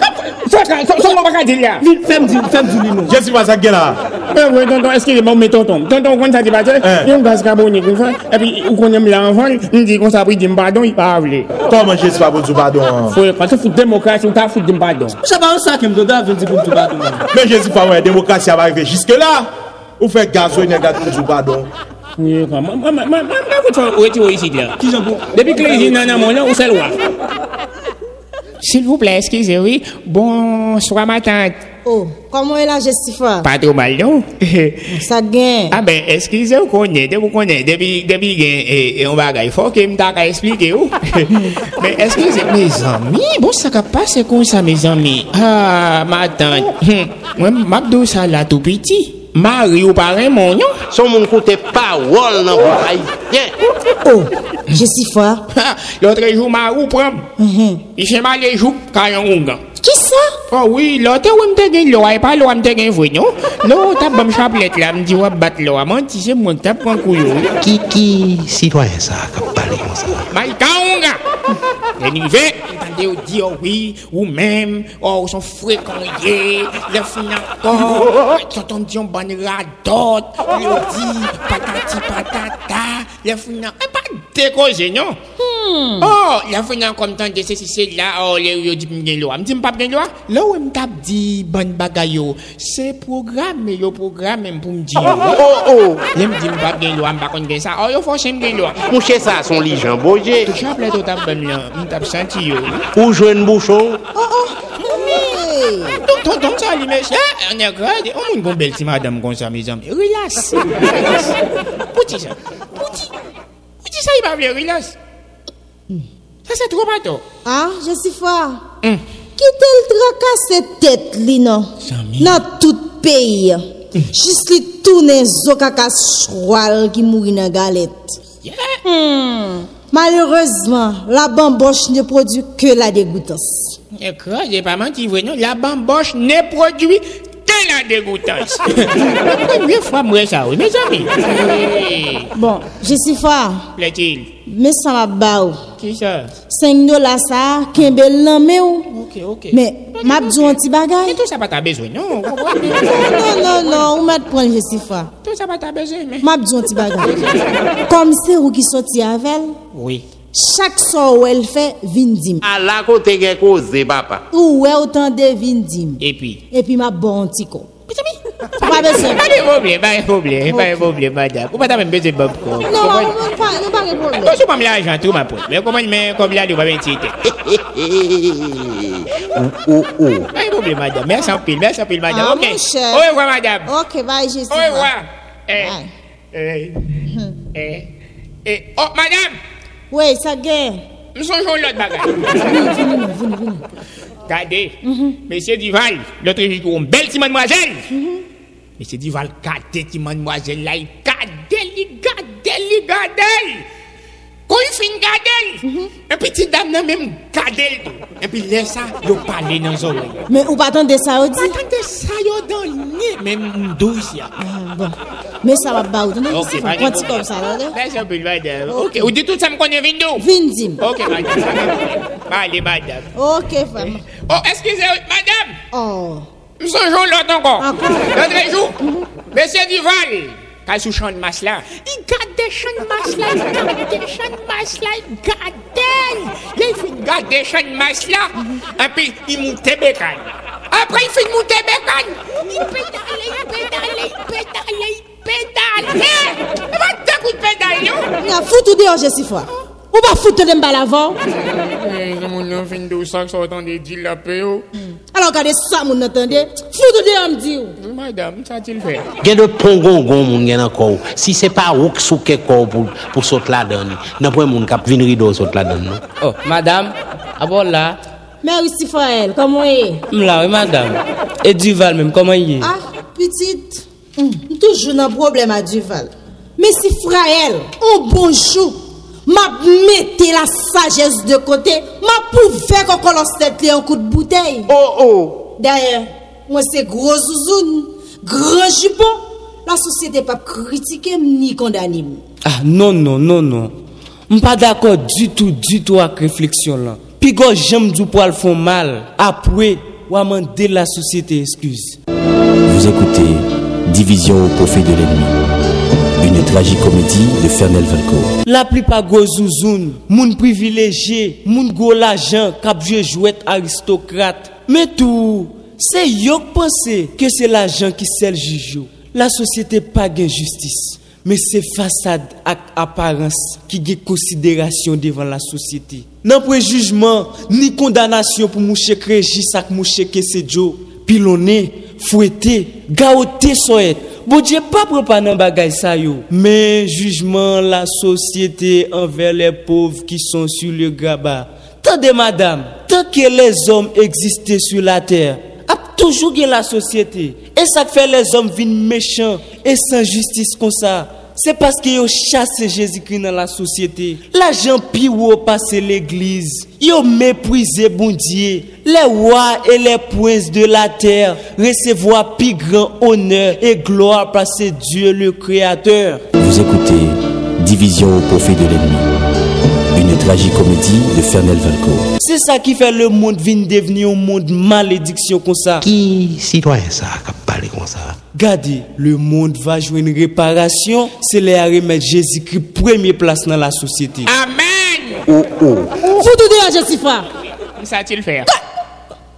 Fouet, quoi. Ça, on va pas dire là. Vite, fais-moi dire, fais-moi dire, Je suis pas ça, là. Ben, oui, tonton, excusez-moi, mais tonton. Tonton, quand ça dit, pas eh. il y a un gaz carbonique, et puis, on aime l'enfant, il dit qu'on s'apprête, il pardon, il parle. Ton manje se pa pou djou badon. Foye, pati foute demokrasi, ou ta foute dim badon. Mwen chaba ou sa kem do da ven di pou djou badon. Men je si pa mwen demokrasi ava rive jiske la. Ou fe gazo yon negat pou djou badon. Mwen foute ou eti ou isi de. Depi klezi nan nan moun nan ou sel wak. S'il vous plaît, excusez, oui. Bonsoir, ma tante. Oh, comment est la Jessica Pas trop mal, non? Ça gagne. Ah ben, excusez, vous connaissez, vous connaissez, depuis, depuis, et, et on va il faut que me t'a expliquer, vous. Mais excusez, mes amis, bon, ça va passer comme ça, mes amis? Ah, ma tante, hum, moi, m'abdou ça là tout petit. Mari ou pare moun yo? Son moun koute pawol nan pou oh. haitien. Oh, jesi fwa. Lotre jou marou pram. Mhm. Ise male jou kayan ungan. Ki sa? Oh oui, lote ou mte gen loa e pa loa mte gen vwen yo. No, tap bom chaplet la mdi wap bat loa. Man ti se mwen tap pran kou yo. Ki ki sitwayen sa kap pale yon sa? Mal ka ungan. Denive, entendez ou di oh oui, ou même, oh ou son fréquent yé, le fin encore, quand on dit on ban radot, le dit patati patata, le pas décoger non? Oh, le fin encore comme tant de c'est là, oh le yo dit m'gen lo, gen où m'tap di ban bagay yo, c'est programme yo programme pour m'di. Oh oh. Le m'di m'pa gen lo, oh yo fòche m'gen lo. Mouche sa son li jan boje. Ou tap là, m'tap senti yo. Ou jwen bouchon? Donc, donc, donc, ça, les messieurs, on est grade. On m'a une belle petite madame comme ça, mes amis. Relax. Relax. Petit ça. Petit. Petit ça, il va venir, relax. Ça, c'est trop bateau. Ah, Jessifa. Hum. Qui tel tracas tête li non? Dans tout pays. Juste li tourner zo kaka choual qui mourit dans galette. Hmm. Malheureusement, la bamboche ne produit que la dégoûtance. Écoute, j'ai pas menti, la bamboche ne produit que la dégoûtance. La première fois, moi, ça, oui, mes amis? Bon, Jessifa, Plaît-il? mais ça m'a baou. Qui ça? 5 dollars ça, kembel nan me ou. Ok, ok. Mais, m'a dit un petit. Mais tout ça pas ta besoin, non? Non, non, non, ou m'a prendre Jessifa. Tout ça pas ta besoin, mais. M'a un petit bagay. Comme c'est ou qui sorti avec elle, Oui. Chak son ou el fe vindim. A ah, la kote gen koze eh, papa. Ou we ou tan de vindim. E pi? E pi ma bon ti kon. Piti mi? Pa besen. Ba de problem, ba de problem, ba de problem madame. Ou pa ta men besen bob kon. Non, non, non, pa, non pa de problem. Ou sou pa m la ajan tou ma pou. Men koman men kom la di wap en ti te. Ou, ou, ou. Ba de problem madame. Mersi an pil, mersi an pil madame. Ah, ok. Ou e wwa madame. Ok, ba e jesi. Ou e wwa. Eh, eh, hmm. eh, eh. Oh, madame. Oui, ça gagne. nous sommes l'autre bagage. Regardez, monsieur Duval, l'autre jour, une belle petite mademoiselle. Monsieur Duval, regardez petite mademoiselle là, il regardez, regardez, regardez. Quand il finit regarder, un petit dame n'a même regardé. Et puis laisse ça, il parle dans les oreilles. Mais ou pas attendre ça, ou dit? Attendez ça, yo dans le nez, même douce. ya. Mais ça va pas, ou de un peu, madame. Ok, vous dites tout ça, me connaît Vindo. Vin dim. Ok, madame. Allez, madame. Ok, femme. Oh, excusez-moi, madame. Oh. Encore. L'autre jour, monsieur Duval, quand sous champ de masse là, il garde des champs de masse là, il garde des champs de masse là, il garde. Il fait garder des champs de masse là, et puis il monte bécane. Après, il fait monter bécane. Il pédale, il pédale, il pédale, il pédale. Il va te pédale, non? Il a foutu dehors, Jessifa. Ou pas foutu de m'bal avant? Mon nom fin de ça ça entend des deals la paix. Alors, regardez ça, mon entendez? Foutu dehors, m'di ou. Madame, ça a-t-il fait? Gen de pongongon moun gen encore. Si c'est pas ou qui souke ko pour pour saute la donne. Nan point moun kap vin rido saute la donne non? Oh, madame, abord là, aussi, Faël, comment est? m'la, oui, madame. Et Duval même, comment est? Ah, petite. Hum, toujours un problème à Duval. Mais si Fraël, un bonjour, m'a mette la sagesse de côté, m'a faire qu'on colonne tête un coup de bouteille. Oh oh. D'ailleurs, moi c'est gros zouzoun, grand jupon. La société pas critiquer ni condamner. Ah, non, non, non, non. Je pas d'accord du tout, du tout avec réflexion là. Puis quand j'aime du poil font mal, après, ou demander la société excuse. Vous écoutez Division au profit de l'ennemi. Une tragicomédie de Fernel Valco. La plupart go zouzoun, moun privilégié, moun go l'argent, jwe jouet aristocrate. Mais tout, c'est yo qui pense que c'est l'argent qui sert juge. La société pas gen justice, mais c'est façade ak apparence qui gen considération devant la société. Nan préjugement, ni condamnation pour mouche Régis ak mouche Kesejo, pilonné, fouetté, gaoté soet. Bon Dieu pas pour pas nan bagay sa yo. Mais jugement la société envers les pauvres qui sont sur le grabat. Tendez madame, tant que les hommes existaient sur la terre, ap toujours la société. Et ça fait les hommes viennent méchants et sans justice comme ça. C'est parce qu'ils ont chassé Jésus-Christ dans la société. L'argent pi ou passé l'église. Ils ont méprisé bon Dieu. Les rois et les princes de la terre recevoir plus grand honneur et gloire parce que Dieu le créateur. Vous écoutez Division au profit de l'ennemi. Une tragicomédie de Fernel Valco. C'est ça qui fait le monde vient devenir un monde malédiction comme ça. Qui citoyen ça qui parle comme ça? Regardez, le monde va jouer une réparation, c'est les remettre Jésus-Christ première place dans la société. Amen. Oh oh. Vous tout dire, Jessica. Ça a-t-il fait?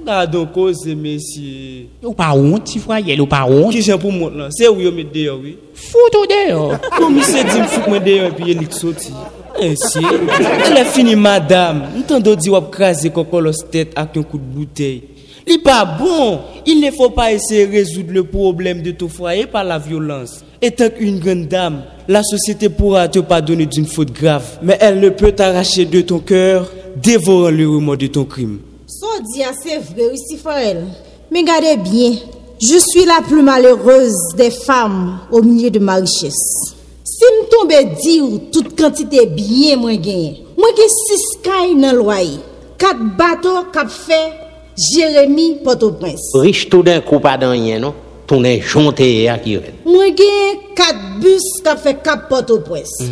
Ah donc cause messieurs. Ou pas honte, petit frère, ou pas honte? Qui j'ai pour moi là? C'est où yo met dehors oui? Foutou dehors. Comme il s'est dit me fout moi dehors et puis il est sorti. Ainsi, elle est finie madame. M'entend dire craser cocolos tête avec un coup de bouteille. Il pas bon. Il ne faut pas essayer de résoudre le problème de ton foyer par la violence. Étant qu'une grande dame, la société pourra te pardonner d'une faute grave, mais elle ne peut t'arracher de ton cœur, dévorant le remords de ton crime. Son dit assez vrai aussi, elle. Mais regardez bien, je suis la plus malheureuse des femmes au milieu de ma richesse. Si me tombe dire toute quantité bien moins gagné, moi j'ai 6 cailles dans le loyer, 4 bateaux cap fait Jérémy Port-au-Prince. Riche tout d'un coup pas dans rien, non? Est jonté à qui Moi j'ai 4 bus cap fait Cap Port-au-Prince.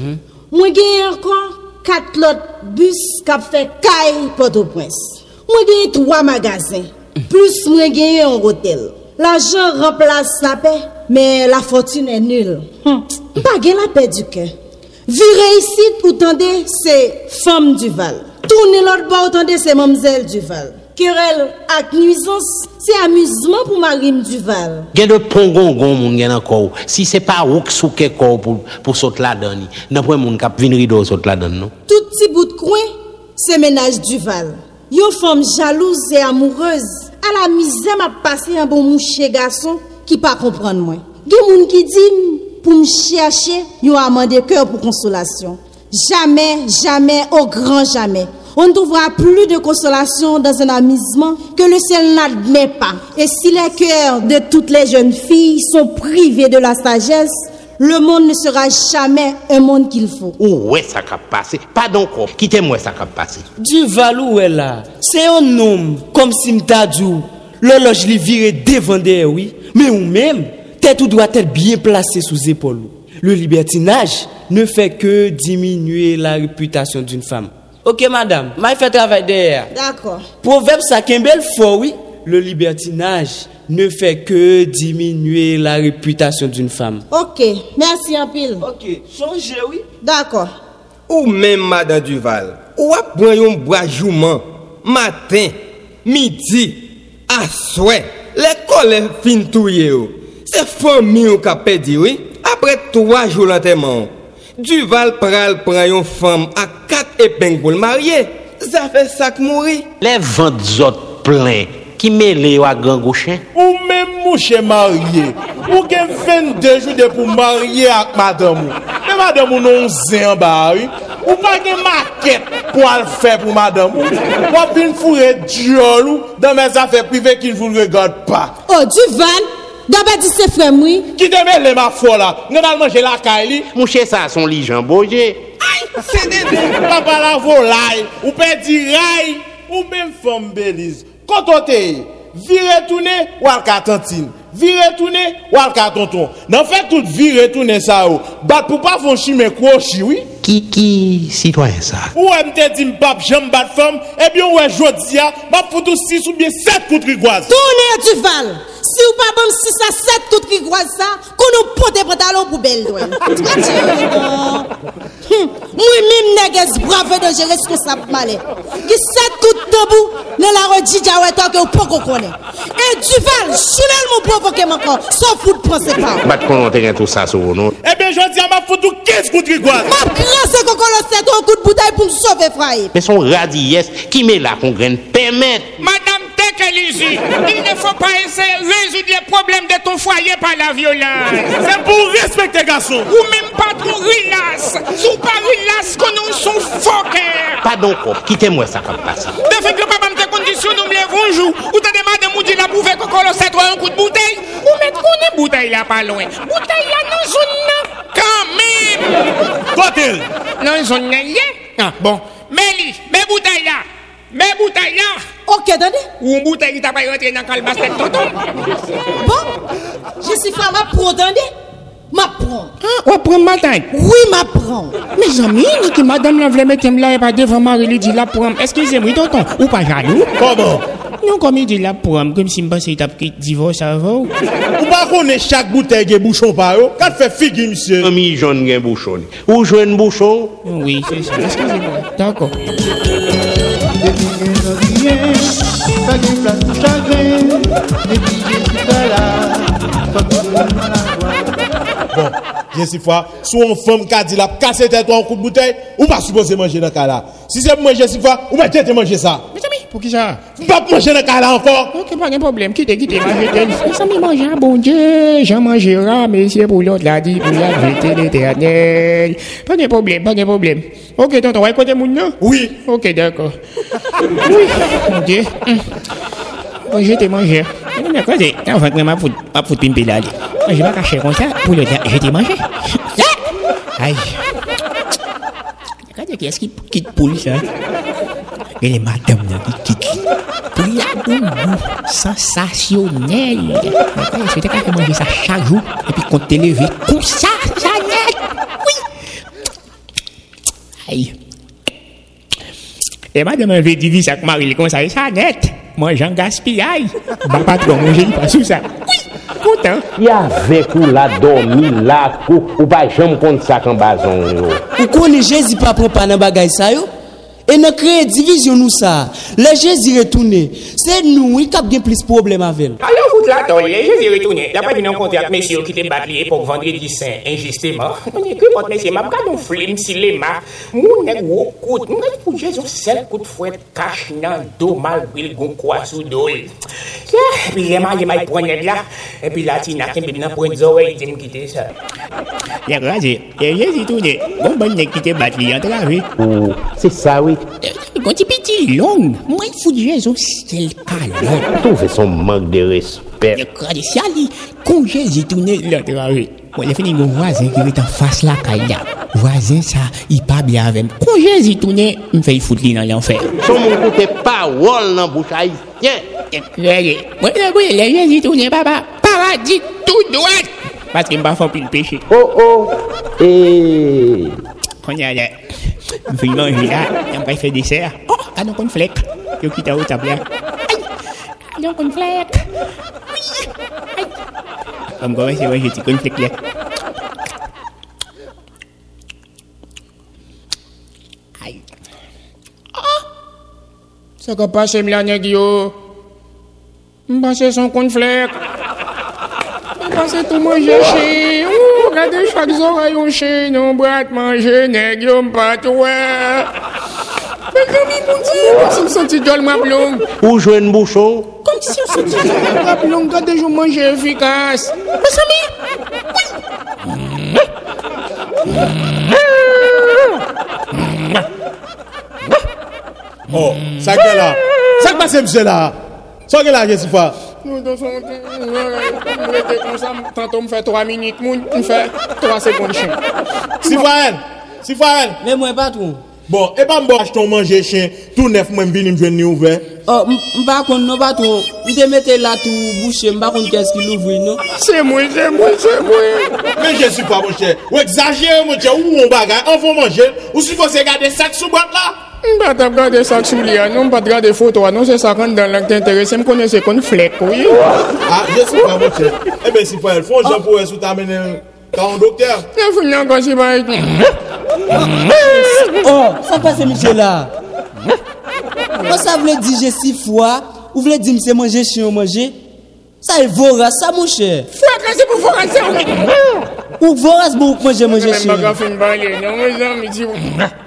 Moi j'ai encore 4 autres bus cap fait Caille Port-au-Prince. Moi j'ai 3 magasins, plus moi j'ai un hôtel. L'argent remplace la paix, mais la fortune est nulle. Hum. Pas gain la paix du cœur. Virez ici, vous tendez, c'est femme du Val. Tournez l'autre bord, tendez, c'est mademoiselle du Val. Querelle ak nuisance, c'est amusement pour Marine Duval. Gen de pongongon moun gen encore. Si c'est pas ou qui souke ko pour pour saute la donne. N'a pas moun k'ap vin rido saute la donne non? Tout petit bout de coin, c'est ménage Duval. Yo femme jalouse et amoureuse, à la misère m'a passé un bon mouché garçon qui pas comprendre moi. Gen moun qui dit pour me chercher, yo amende cœur pour consolation. Jamais, jamais, au grand jamais. On ne trouvera plus de consolation dans un amusement que le ciel n'admet pas. Et si les cœurs de toutes les jeunes filles sont privés de la sagesse, le monde ne sera jamais un monde qu'il faut. Ouais, ça cap passé? Pardon quoi. Quittez-moi ça cap passé. Duval ou est là C'est un homme, comme si m'ta dit, l'horloge li vire devant derrière, oui. Mais ou même, tête ou doit être bien placée sous épaule. Le libertinage ne fait que diminuer la réputation d'une femme. Ok, madame, m'a fait travail derrière. D'accord. Proverbe ça bel fort, oui. Le libertinage ne fait que diminuer la réputation d'une femme. Ok, merci en pile. Ok, changez, oui. D'accord. Ou même madame Duval, ou ap pran yon bras jouman, matin, midi, à souhait, l'école fin touye yo. C'est famille ou ka pedi, oui. Après trois jours l'enterrement, Duval pral prend yon femme à quatre épingles pour le marier. Ça fait sac mourir. Les ventes autres Ki mele yo a gang gauche? Ou même mouche marié. Ou gen 22 jours de pour marier avec madame. Mais madame ou non zé en bas. Ou pas gen maquette pour le faire pour madame. Ou pas une fourré diol ou dans mes affaires privées qui ne vous regarde pas. Oh, du van Dabè di se fè mwi. Ki demè lè ma fò la. Nè nan manje la kaj li. Mwen chè sa son li jan boje. Ay, se de de. Papa la vò lay. Ou pe di ray. Ou men fòm belize. kotote ye. Vire toune, wal ka tantine. Vire toune, wal ka tonton. Nan fè tout vire toune sa yo. Bat pou pa fon chime kwo chiwi. Qui qui citoyen ça? Ou elle me dit m'pap j'aime bat femme, eh bien ouais jodi a, m'a foutu 6 ou bien 7 coups de rigoise. Tournez, Duval. Si ou pas bon, si ça 7 tout qui croise ça, qu'on nous pote pantalon pour belle, ouais. Moi-même, néguez brave de gérer ce que ça peut m'aller. Qui 7 tout tabou, dans la redija, ouais, tant que ou pas qu'on connaît. Et Duval, choulel mon provoquer encore, sauf vous de penser pas. Bat qu'on terrain tout ça sur nous. Eh bien jodi a, m'a foutu 15 coups de rigoise. Qu'on le sait un coup de bouteille pour me sauver, frère. Mais son radies qui met là qu'on graine permettre. Madame Il ne faut pas essayer de résoudre les problèmes de ton foyer par la violence. C'est pour respecter garçon. Ou même pas trop relax. Sous pas relax qu'on nous son. Pardon, quoi. Quittez-moi ça comme ça. Depuis que papa me condition nous me lève un jour, ou t'as demandé de dire la pouvait qu'on colosse un coup de bouteille, ou mettre qu'on est bouteille là pas loin. Bouteille là zone là, quand même. Côté. Dans zone là, yeah. Ah, bon. Mélie, mes bouteilles là. Mes bouteilles là. Ok, attendez. Ou une bouteille qui t'a pas rentré dans le tonton. Bon, je suis femme à prendre, attendez. Ma prend. Ah, on prend ma tête. Oui, ma prend. Mes amis, madame la voulait mettre là et pas devant Marie, dit la prendre. Excusez-moi, tonton, ou pas jaloux? Comment? Non, comme il dit la prendre, comme si me pensais qu'il pris divorce avant. Ou pas connaître chaque bouteille qui est bouchon par eux? Quand fait figue, monsieur? Ami jaune gen bouchon. Ou jouen bouchon? Oui, c'est ça. Excusez-moi. D'accord. Pas de place de chagrin, et puis je suis pas là. Pas de Bon, bien si fois, si une femme qui a dit la casser tête en coup de bouteille, ou pas supposé manger dans le cas là. Si c'est manger si fois, ou pas tête manger ça. Pour qui ça? Vous pas manger le cas là encore. Ok, pas de problème. Quittez, quittez. Mes amis, mangez, ah, bon Dieu. J'en mangerai, mais c'est pour l'autre, l'a dit, pour la vérité l'éternel. Pas de problème, pas de problème. Ok, tonton, ouais, côté moun, non Oui. Ok, d'accord. Oui, mon Dieu. Hum. Bon, je te mangé. Mais quoi, c'est, quand on va prendre ma fout, ma fout pimper là, je vais cacher comme ça, pour le dire, je t'ai mangé. Aïe. Regardez qui est-ce qui quitte poule, ça E le madame nan li kiki. Priadou, sensasyonel. Mwen se te ka ke manje sa chajou, epi kon te leve kon sa, sa net. Oui. Ay. E madame nan ve divi sa kman li kon sa, sa net. Mwen jan gaspillay. Mwen patron manje li pasou sa. Oui. Koutan. Ya vek ou la domi la kou, ou pa jom kont sa kan bazon yo. Ou kon le jezi pa prepa nan bagay sa yo? Et nous créer division nous ça. Le Jésus retourné. C'est nous qui avons plus de problèmes avec. Tout la tolle, je zi retoune. La pa di nan konti ak mesye ou ki te bat liye pou vandri di sen, injusteman. Mwenye kri pot mesye, ma mkado flim si le ma. Mwenye wou kout, mwenye pou jezou sel kout fwet kache nan do mal wil goun kwa sou dol. Ya, pi lema lema yi pwenen la, epi la ti nakin bi nan pwen zowe yi tem kite sa. Ya kwa zi, je zi toune, bon bon nek ki te bat liye an tra we. Ou, se sa we. Gonti piti long, mwenye fwou jezou sel kalon. Tou fe son mank de respo. De respect. Regardez, si Ali, quand Jésus tourné l'autre la vie. Moi, j'ai fini mon voisin qui est en face la caille. Voisin, ça, il pas bien avec moi. Quand Jésus tourné, il me fait foutre dans l'enfer. Son mon côté parole dans bouche haïtien. Regardez, moi, le Jésus tourné, papa, paradis tout droit. Parce qu'il m'a fait plus le péché. Oh oh. Et. Quand il y a là, je fais manger là, il fait dessert. Oh, ah donc on flèque. Je quitte à haute table là. Aïe, donc on Am gwa wè se wè jè ti kon fèk lè. Ay. Ah! Se ko pa se m la neg yo. M pa se son kon flèk. M pa se tou manje chè. Ou, gade chak zora yon chè. Non brat manje neg yo m pa tou wè. Mais amis, mon Dieu, comme si blonde. Ou jouen bouchon. Comme si on sentit gueule, ma blonde. Regardez, je mange efficace. Mes amis. Oh, ça que là. Ça que passe, monsieur là. Ça que là, qu'est-ce que fois Nous dans son on était comme ça, tantôt me fait 3 minutes, moun, me fait 3 secondes chien. Si si elle. Mais moi, pas tout. Bon, e pa mbo ach ton manje chen, tou nef mwen vini mjwen ni ouve? Oh, mba kon nou baton, mde mette la tou bouche, mba kon kes ki louvri nou. Se mwen, se mwen, se mwen. Men jesu pa mwen chen, ou exagere mwen chen, ou mwen bagay, an fon manje, ou ah, eh si fose gade sak sou bat la? Mba tap gade sak sou li an, nou mba gade foto an, nou se sakon dan lak te interese, m konen se kon flek ou ye. Ah, jesu pa mwen chen, ebe si fwe el fon, jen pou e sou ta menen ka an dokter. E fwen nan kon si ba ek. Oh, sa pa se miche la Mwen sa vle di je si fwa Ou vle di mse manje chen ou manje Sa e voras sa mwen che Fwa ka se pou voras se ou Ou voras mwen manje manje chen Mwen baga fin balye Mwen mwen mwen mwen mwen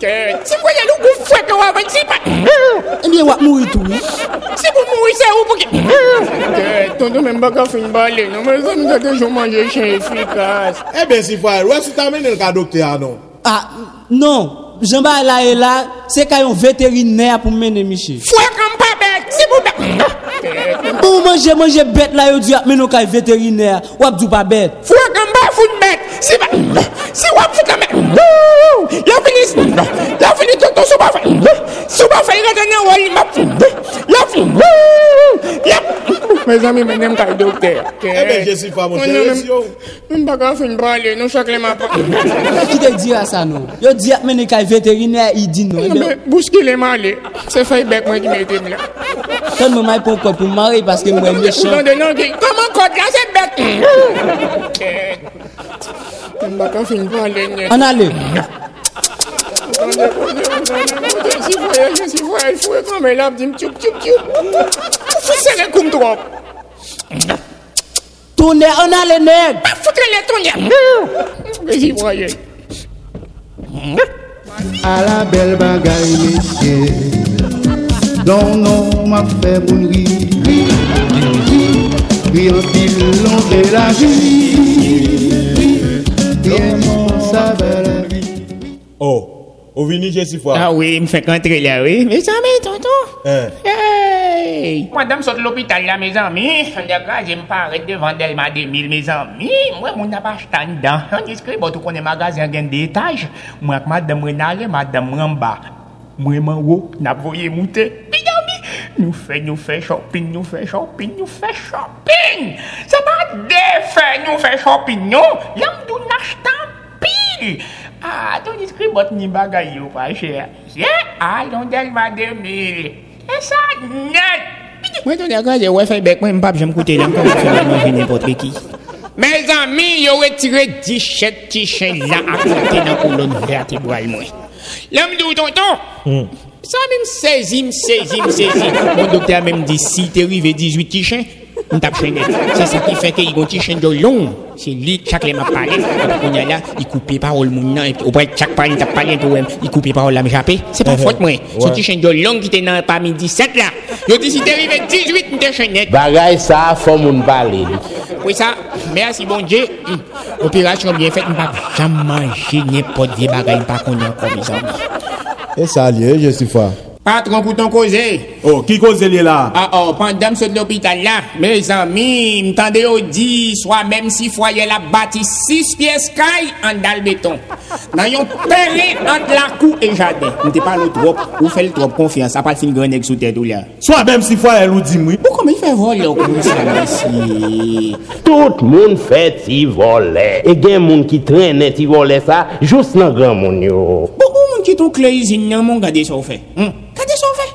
docteur. Si vous voyez nous, vous faites ou avant, si pas. Eh bien, vous mourrez tout. Si vous mourrez, c'est où pour que. Tonton, même pas qu'à fin balé, non, mais ça nous a toujours mangé chien efficace. Eh bien, si vous voyez, si tu amènes le cas docteur, non. Ah, non. Jean-Baptiste là et là, c'est qu'il y a un vétérinaire pour mener Michel. Fouet comme pas bête, si vous bête. Ou manje manje bet la yo di ah, ap menon kay veteriner Wap djou pa bet Fwa gamba foun bet Si wap ou, la fini, la fini tonton sou pa fay, sou pa fay rete nan wali map, la fini, la Me zami men dem kay dokter. Ebe, jesi pa moun teresyon. Mwen baka fin brale, nou chakle ma pa. Ki te di a sa nou? Yo di ap mene kay veteriner idin nou. Bouski le male, se fay bek mwen ki mette mla. Ton mwen may pou kop pou mare paske mwen mè chan. Koman kote la se bek? Mwen baka fin brale. An ale? An ale? Si. À la belle bagaille, messieurs, dont nom m'a mon rire. Rire en pile, longer la la vie. Oh, Ou vini je si fwa? Ah oui, m fèk antre la oui. Me zanmi, tonton. Hey! Madame sot l'opital la, me zanmi. Le gaje m paret devan delman de mil, me zanmi. Mwen moun apache tan dan. An diskri botou konen magazin gen de etaj. Mwen ak madame renale, madame ramba. Mwen man wou, nap voye moute. Pi zanmi, nou fè, nou fè shopping, nou fè shopping, nou fè shopping. Sa pa de fè, nou fè shopping, nou. Yam dou nash tan pil. Ah, ton inscrit bot ni bagay yo pas cher. Yeah, allons Delma 2000. Et ça, net. Moi, ton d'accord, j'ai ouais fait bec, moi, m'pap, j'aime coûter là, comme ça, manger n'importe qui. Mes amis, yo retiré 17 petits chiens là à côté dans la colonne moi. L'homme de tonton? Ça même saisi, me saisi, me saisi. Mon docteur même dit, si t'es arrivé 18 petits chiens, on tape chaîne. C'est ça qui fait qu'il y a un petit chien de long. C'est lui, chaque les m'a parlé. On y a là, il coupe parole, mon nom. Au bout de chaque parole, il t'a parlé un peu, il coupe parole, là, me jappé. C'est pas faute, moi. Son petit chien de long qui était dans parmi 17 là. Yo dit, si t'es arrivé 18, on t'es chaînette. Bagay ça, faut moun parler. Oui, ça, merci, bon Dieu. Hum. Opération bien faite, on va jamais manger n'importe quel bagage, pas qu'on a comme ça. Et ça, lié, je suis fort. Patron pou ton koze. Oh, ki koze li la? Ah, oh, pandan sou de l'opital la, me zanmi, mtande yo di, swa mem si fwaye la bati 6 piyes kay an dal beton. Nan yon pere ant la kou e jade. Mte pa lo trop, ou fel trop konfians, apal fin gwen ek sou tèdou la. Swa mem si fwaye lou di mwi. Pou kome fè vol yo kou sa la si? Tout moun fè ti volè. E gen moun ki trenè ti volè sa, jous nan gran moun yo. Pou kou moun ki tou kle izin nan moun gade sou fè? Hmm?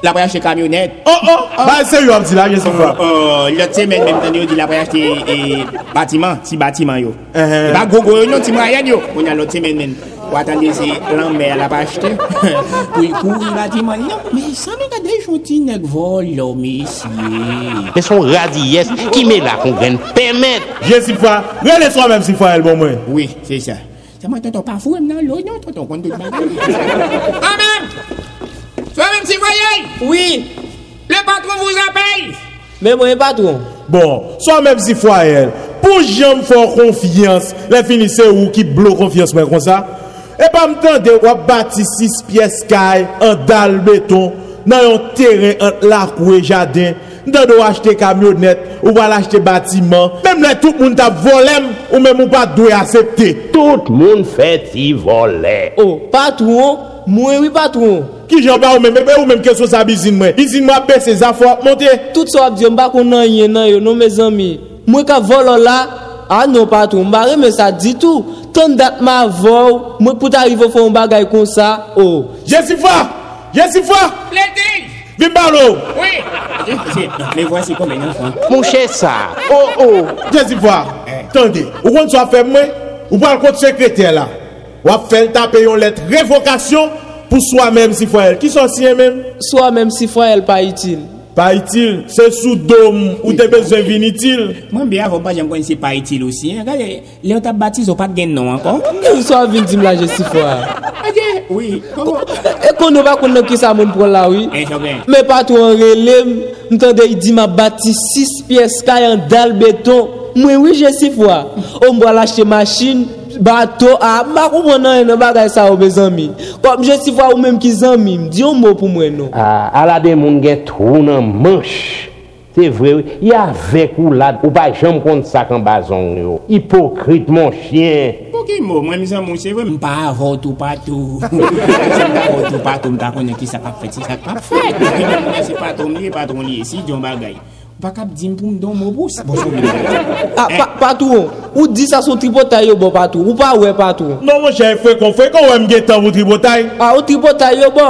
la pou achete kamyonet. Oh, oh, oh. Ba, se oh, oh, yo ap di la, gen son fwa. Oh, oh, lot se men men tan yo di la pou achete batiman, ti batiman yo. E ba gogo yo, non ti mwayen yo. On a lot se men men. Ou atande se lan mer la pou achete. Pou yi kouri batiman. Non, me san me gade yon ti nek vol lo, mesye. Me son radiyes ki me la kon ven pemet. Je si fwa, rele so men si fwa el bon mwen. Oui, se sa. Se mwen ton ton pa fwem nan lo, non ton ton kon tout bagay. Amen! comme citoyen Oui. Le patron vous appelle Mais moi, patron. Bon, soit même si foyer, pour j'aime faire confiance, les finissez ou qui bloque confiance, mais comme ça. Et pas me tendre, on bâti 6 pièces caille en dalle béton, dans un terrain entre lac ou jardin. Ndan do achete kamyonet, ou wala achete batiman, mem le tout moun tap volem, ou mem ou pa dwe asepte. Tout moun fè ti vole. Oh, patron, mwen wè patron. Qui j'en parle ou même, ou même question sa bisine moi. Bisine moi baisse ses affaires, monter. Tout ça, je ne sais pas qu'on a rien, non, yo, non, mes amis. Moi, quand vole là, ah non, patron, m'barre, mais ça dit tout. Tant date ma vol, moi, pour t'arriver à faire un bagage comme ça, oh. Je suis fort! Je suis fort! Plaisir! Vimbalo! Oui! Les voici combien d'enfants? Mon cher ça. Oh oh. Je suis fort! Attendez, ou quand tu as fait moi, ou pas le compte secrétaire là. Ou a fait taper une lettre révocation pour soi-même si faut elle. Qui sont si même? Soit même si elle pas utile. Pas utile, c'est sous dôme ou t'es besoin d'inutile. Moi, bien avant, pas, j'aime connaître c'est pas utile aussi. hein. Regardez, les autres baptisés n'ont pas de gain non encore. Soit vin dire là, je suis oui. Comment? E kon nou ba kon nou ki sa moun pran la oui Eh, so ben. Me patou an relem Mtande yi di ma bati 6 piyes kay an dal beton Mwen oui jesi fwa O mwa lache machin bato a, ma kou mwen nan yon bagay sa ou be zanmi. Kom je si fwa ou menm ki zanmi, m diyon mou pou mwen nou. A, ah, ala de moun gen trou nan manch. Se vre, ya vek ou lad, ou bay jom kont sak an bazon yo. Hipokrit mon chien. Pou ki mou, mwen mi zan moun se vre, m pa avot ou patou. M pa avot ou patou, m ta konen ki sak ap fet, si sak ap fet. M se patou m liye, patou m liye, si diyon bagay. Pa Bakap dim pou mdon mobous. Bon, ah, pa, patou, ou di sa sou tripotay yo bo patou? Ou pa we patou? Non, mwen chè, fwe kon fwe kon wè mge tan wou tripotay. Ah, ou tripotay yo bo?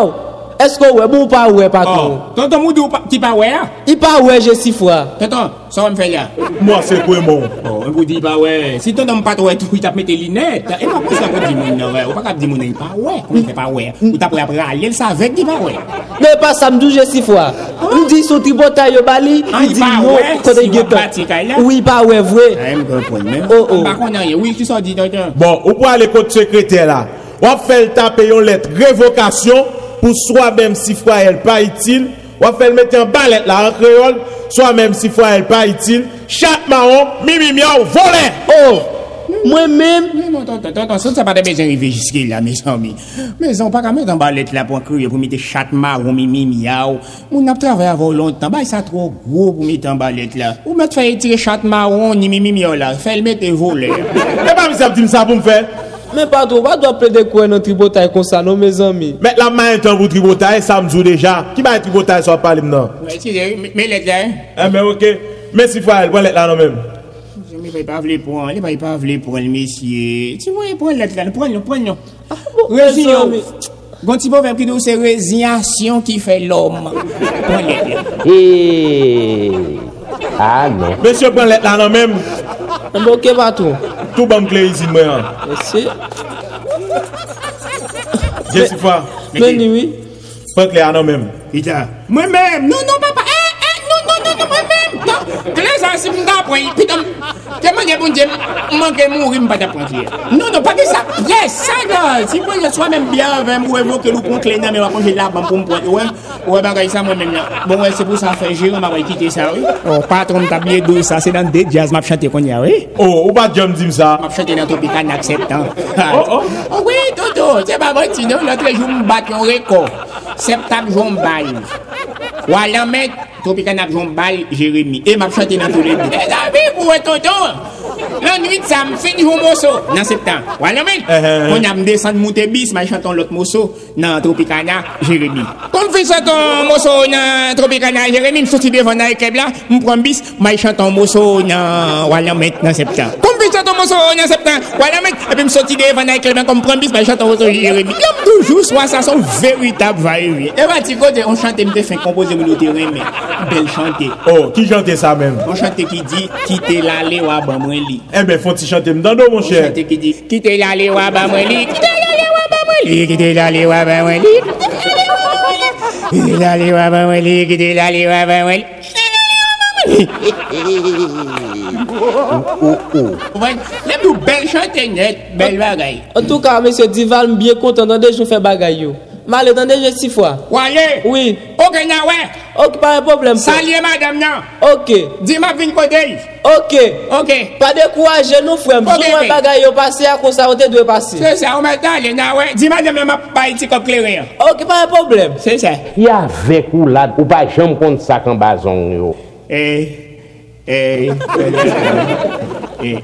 Bon Esko we, bon ou pa we patou Tonton moudou, ki pa wè? Ya? I pa we jesi fwa Tonton, sa wè mfe ya? Mwa se kwe moun Oh, mwen di pa wè. Si tonton mpa wè tou, i tap mette linet. E pa pou sa pou di moun nan wè? Ou pa kap di moun nan i pa wè? Kou mwen pa wè? Ou tap wè apre alè, l sa vek di pa wè? Me pa samdou jesi fwa Ou di son tripotay yo bali Ah, Ou i di pa non, wè, kote si getan wap pati kay la? Ou i pa we vwe A, mwen kompon men. Oh, oh. Konan ye. Oui, ki sa di tonton? Bon, ou pou ale kote sekretè la Wap fel tape yon let revokasyon Pou pour soi-même si fois elle pas utile, ou fait le mettre en balette là en créole, soi-même si fois elle pas utile, chaque marron, mimi miao, oh, voler. Oh! Mwen men... Non, ton, ton, ton, ton, son sa pa de bezan rive jiske la, me san mi. Me san, pa ka men tan balet la pou an kriye pou mette chatma ou mi mi miaw. Moun ap travè avon lontan, bay sa tro gwo pou mette an balet la. Ou met fè etire chatma ou ni mi mi miaw la, fè l mette volè. E pa mi sa p'tim sa pou m'fè? Men padron, wadwa ple de kwen nan tribotay konsa nou me zami? Met la man entan pou tribotay, sa mzou deja. Ki man tribotay so palim nan? Mwen si de, men let la. E men ok, men si fwa el, mwen let la nan men. Mwen bay pa vle pran, mwen bay pa vle pran mesye. Ti mwen pran let la, pran nou, pran nou. Rezyon, gonti bo ven ki nou se rezyasyon ki fe lom. Pran let la. Eee. A, non. Mesye pren let la nan menm. Mwen bo ke batou. Tou ban kle izin mwen an. Mesye. Jesi fa. Mwen diwi. Pren kle an nan menm. Ita. Mwen menm. Non, non, papa. Eh, eh, non, non, non, mwen menm. Non. Kle zan si mwen da pwen. Pitan. Te manje bon jem, manje moun rim pata pwantye. Non, non, pati sa. Yes, sa gaz. Si mwen swa men byan, mwen mwen mwen ke lou kont le nan, mwen wakon jel la ban pou mpwantye. Ouè, ouè bagay sa mwen men nan. Bon, ouè se pou sa fejir, mwen wakon kite sa, ouè. Ou oh, patron tabye do sa, se dan de jazz map chante kon ya, ouè. Oh, ou, ou ba jom dim sa? Map chante nan topikan ak septan. Ou, oh, ou. Ouè, toto, se ba bati nan, nan trejou mbat yon reko. Septan joun bayi. Wala met, Tropicana ak jou mbal, Jérémy. E map chante nan tou le dou. E zavi pou e Toto. Lan sa m fin ho moso nan septan. Wala men, kon am desan moute bis, may chanton lot moso nan Tropicana Jeremie. Kon fin chanton moso nan Tropicana Jeremy, m soti devan nan ekeb la, m pran bis, may chanton moso nan wala men nan septan. Kon fin chanton moso nan septan, wala men, epi m soti devan nan ekeb la, kon m pran bis, may chanton moso Jeremie. Yam toujou swa sa son veritab vayevi. E eh ba ti kote, on chante m te fin kompoze m nou te reme. Bel chante. Oh, ki chante sa men? On chante ki di, kite lale waban mwen li. Eh Ebe, fon ti chante mdando, mon chè. Chante ki di, Kite la le waba mwen li, kite la le waba mwen li, kite la le waba mwen li. Kite la le waba mwen li, kite la le waba mwen li. Lèm nou bel chante net, bel bagay. En tout ka, mè se divan m biye kontan nan de joun fè bagay yo. Male tande je si fwa. Wale? Oui. Ok nan wè. Ok, pa yon problem pou. Salye madame nan. Ok. Di ma vin kote yi. Ok. Ok. Pa dekouaje nou fwem. Ok. Sou mwen bagay yo pase a konsa wote dwe pase. Se se, ou mwen tale nan wè. Di madame nan ma pa iti kop kleri an. Ok, pa yon problem. Se se. Ya vek ou la, ou pa jem kont sa kan bazon yo. Eh. E, e, e.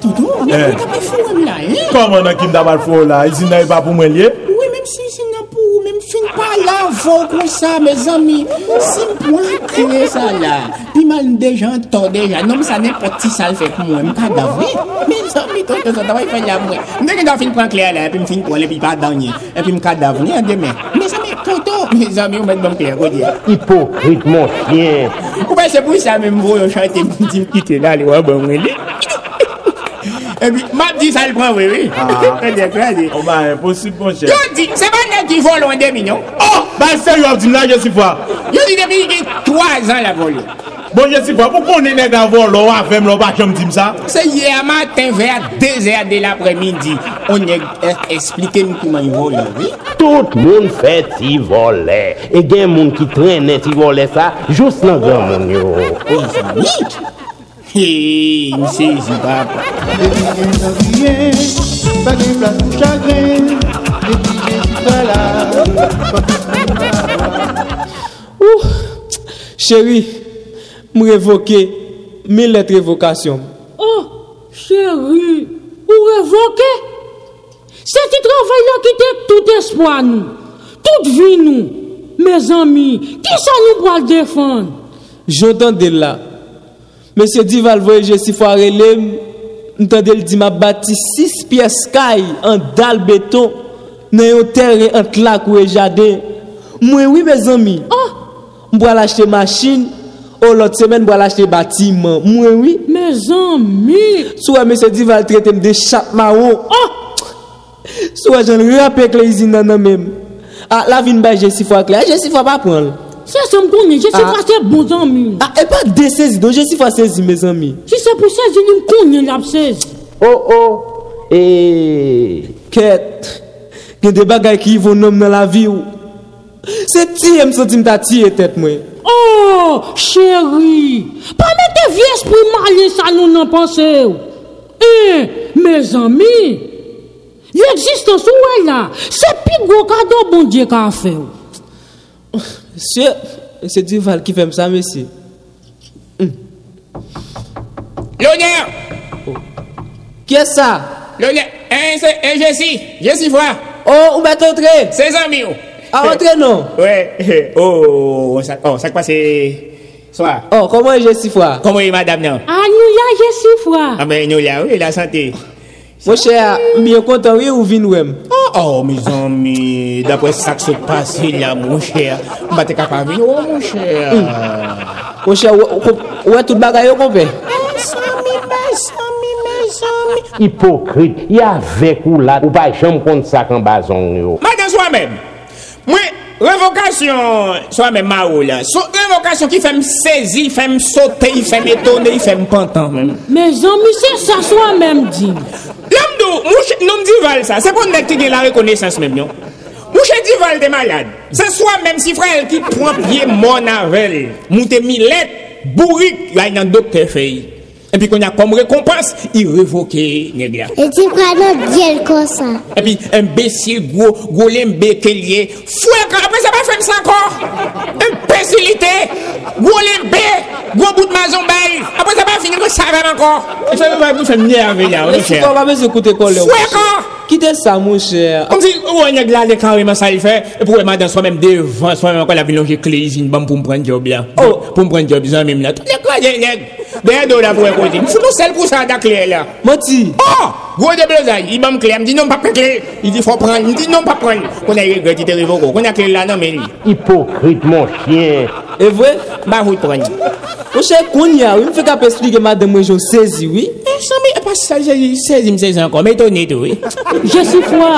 Toto, toutou, mwen mwen tabe foun la, e? Koman nan kim dabal foun la? Izin nan yon pa pou mwen liye? Oui, mèm si izin nan. ou men fin pa la vò kon sa, me zami. Si mwen kre sa la, pi man dejan to dejan, nom sa ne poti sal fek mwen, mka davè. Me zami, ton te sa davè fè la mwen. Mwen gen da fin pran kler la, epi m fin kon le, epi pa danye, epi mka davè, an demè. Me zami, koto, me zami, ou men bon kler, ou diye. Hipo, ritmo, siye. Ou pa se pou sa men mwo yo chante, mwen di mkite la, le wè bon mwen li. E bi, map di sal pran we we. E de kwa de. O ba, imposib kon chè. Yo di, se ban nan ki volon de mi nou? Oh, ba se yo ap di nan je si fwa. Yo di depi ki 3 an la volon. Bon je si fwa, pou kon ene nan volon a fem lo ba kem di msa? Se ye a maten ve a 2 e a de l apre midi. On e explike mi ki man volon we. Tout moun fè ti volè. E gen moun ki trenè ti volè sa, jous lan gen moun yo. O, sa mi? J'y pas. rien, pas de place pour chagrin, et puis Jésus pas là. Ouh, chérie, me révoquer mille lettres révocation. Oh, chérie, ou révoquer C'est qui travail là qui te tout espoir nous, toute vie nous, mes amis, qui ça nous pour le défendre? J'entends de là. Monsieur Dival voyage si fois relève, entendez le dit m'a bâti six pièces caille en dalle béton dans un terrain entre lac ou jardin. Moi oui mes amis. Oh, M'bois l'acheter machine, ou l'autre semaine m'bois l'acheter bâtiment. Moi oui. Mes amis. Soit monsieur Dival traite de chape marron. Oh, Soit j'en rappelle avec les usines même. Ah, la vie n'a pas si fois clair, je si fois pas prendre. Ça ça me connaît, je sais Ah. pas c'est bon amis. Ah, et pas dessaisi, donc je si fois saisi mes amis. Si c'est pour ça, je me connais la saisi. Oh oh. Et. Quête. Il y a des bagages qui vont nommer dans la vie. C'est tiens, me senti m'ta tirer tête moi. Oh, chérie, pas mettre vieux esprit malin ça nous n'en pensez. Eh, mes amis, l'existence où est là, c'est plus gros cadeau bon Dieu qu'a fait. C'est Duval qui fait ça, monsieur. L'honneur Qui est ça? L'honneur Hein, c'est hein, Jessie Jessie Foy Oh, où va t'entrer? Ses amis oh. Ah, entrer non? Ouais Oh, ça, oh, ça quoi c'est... Soit Oh, comment est si fois? Comment est madame non? Ah, nous là, je suis foi. Ah ben nous là, oui, la santé Mon cher, bien content, oui, ou vin? Oh, mes anmi, dapre sak se pase la, moun chè, mbate kapavin, oh, moun chè. Moun chè, ouè tout bagay yo konpe? Sanmi, bay, sanmi, bay, sanmi. Hipokrit, yavek ou la, ou bay chanm kont sak an bazon yo. Mate swa mèm, mwen revokasyon, swa mèm ma ou la, sou revokasyon ki fèm sezi, fèm sote, fèm etone, fèm pantan mèm. Mes anmi, se sa swa mèm di. La! Yo, nom Dival sa, se kon nek te gen la rekonesans menm yo. Mouche Dival de malade. Se swa menm si frel ki pran pye mon avel. Mouti milet, bourik, la yon dokte fey. Et puis qu'on a comme récompense, il révoquait Négia. Et tu prends notre dieu comme ça. Et puis imbécile, gros, gros lié. Fouet, après ça va faire ça encore. Imbécilité, gros lembe, gros bout de maison bail. Après ça va finir ça va encore. Et ça va vous faire nerver là, mon cher. On va vous écouter quoi là. Fouet quand Quittez ça, mon cher. Comme si, oh, on est là, les carrément, ça il fait. Et pour madame, soi-même devant, soi-même encore la ville, j'ai clé, une bombe pour me prendre job là. Oh, pour me prendre job, ils ont même là. Tout les quoi, les Deye do la pou e koti. Mwen sou sel pou sa da kle la. Mwen ti. Oh! Gwo de blozay. I mam kle. Mwen di non pa pre kle. I di fò pran. Mwen di non pa pran. Kon a ye gwe ti te revoko. Kon a kle la nan men li. Hipokrit mon chien. E vwe? Ba vout pran. Mwen chè kon ya. Mwen fè ka pe slike madè mwen jò sezi wè. E san mi e pa sezi. Sezi mwen sezi ankon. Mè tonè tou wè. Je sou fwa.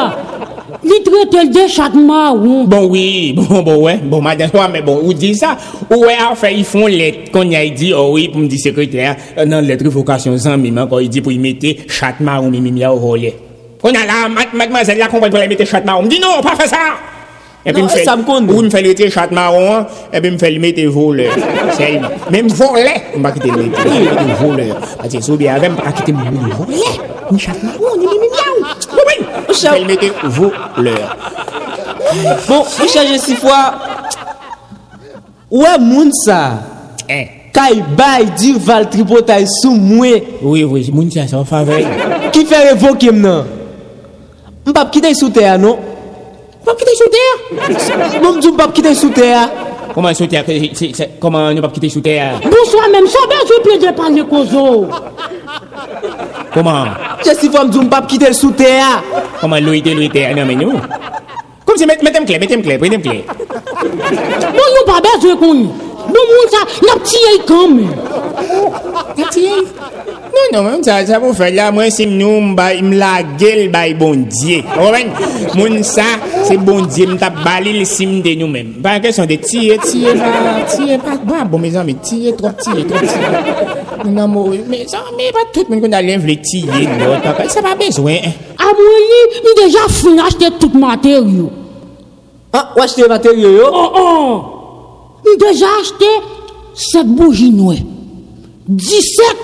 Li tretel de chakman ou. Bon, oui, bon, bon, ouais, bon, madame, ouais, mais bon, ou di sa, ou ouais, a fè, y fon let, kon yay di, oh, oui, pou mdi sekretèr, nan letre vokasyon zan, miman, kon y di pou y mette chakman ou mimi mia ou role. Kon a la, mademoiselle la, kon pou y mette chakman ou, mdi non, pa fè sa! Epi m fèl, ou m fèl ete chat maron, epi m fèl mette vole. Sèlman. Mè m vole, m pa kite mette vole. Ati soube avèm, pa kite m vole. M chat maron, ni mi mi mi. Oui. On fait le mettre voleur. Bon, mon cher, je suis fois. Ouais, moun ça. Hein? Kay bay Duval tripotaille sous moi. Oui, oui, moun ça, c'est en faveur. Qui fait révoquer maintenant? M'pas quitter sous terre, non? Pas quitter sous terre? M'pas quitter sous terre? Comment terre? c'est- c'est- Comment ne pas quitter sous terre? Bonsoir même, ça va, je peux de parler kozo. Comment? Je suis fois m'dou m'pas quitter sous terre? Comment l'ouïté, l'ouïté? Non, mais nous? Comme si, mettez mettez-moi clé, mettez-moi clé, prenez-moi clé. Bon, nous pas besoin qu'on bon moun sa, nap tiye kame. Nap tiye? Non, non, moun sa, sa pou fè la, mwen se nou mla gel bay bondye. Owen, moun sa, se bondye mta balil sim de nou men. Ba kesyon de tiye, tiye, tiye, pa, ba, bon, me zan, me tiye, trop tiye, trop tiye. Nan mou, me zan, me pa tout moun kon alen vle tiye, nou, ta, sa pa bezwen. A mwen li, mi deja fin achete tout materyo. Ah, ha, wachete materyo yo? Oh, oh! m deja achete 7 bougie noue, 17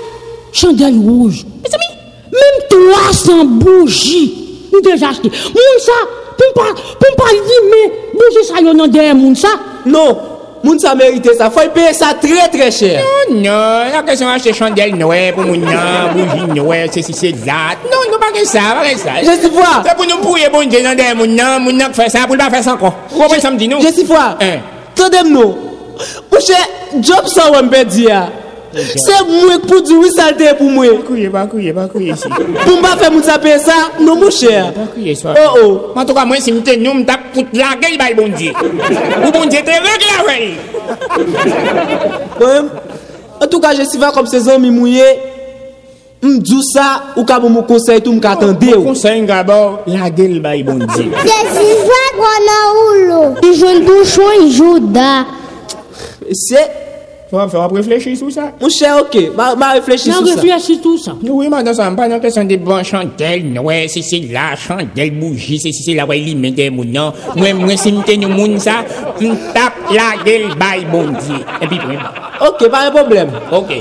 chandel rouge, mèm 300 bougie m deja achete. Moun sa, pou m pa li mè, bougie sa yon nan deyè moun sa. Non, moun sa merite sa, fòl peye sa tre tre chè. Non, non, la kesyon achete chandel noue pou moun nan, bougie noue, se si se zat, non, non. Pake sa, pake sa. Je si fwa. Se pou nou pouye bonje nan dey moun nan, moun nan k fè sa, pou l pa fè sa kon. Kou wè sa mdi nou? Je si fwa. Tande mnou. Ou che, job sa wèmbe di ya. Se mwen pou diwi salte pou mwen. Bakouye, bakouye, bakouye si. Pou mba fe moun sape sa, nou mou chè. Bakouye so. Oh oh. Mwen tou ka mwen si mwen te nou mda pout la gèl bay bonje. Ou bonje te reg la wèl. Mwen, bon, an tou ka jesiva kom se zan mi mouye, mdou sa ou ka mou mou konsey tou mka atende ou. Mou konsey nga bor, la gèl bay bonje. Jesiva konan ou lo. Ijoun douchon, ijoun da. C'est Faut faut réfléchir sur ça. Mon cher, ok, Nan ça. reflechi tout sa. Oui, madame, ça pas une question de bon chandelle, ouais, si c'est la chandelle bougie, si c'est la ouais, li men de moun, non. Moi, moi, si m'te nou moun ça, m'tape la. Et puis, oui. Ok, pas un problème. Ok.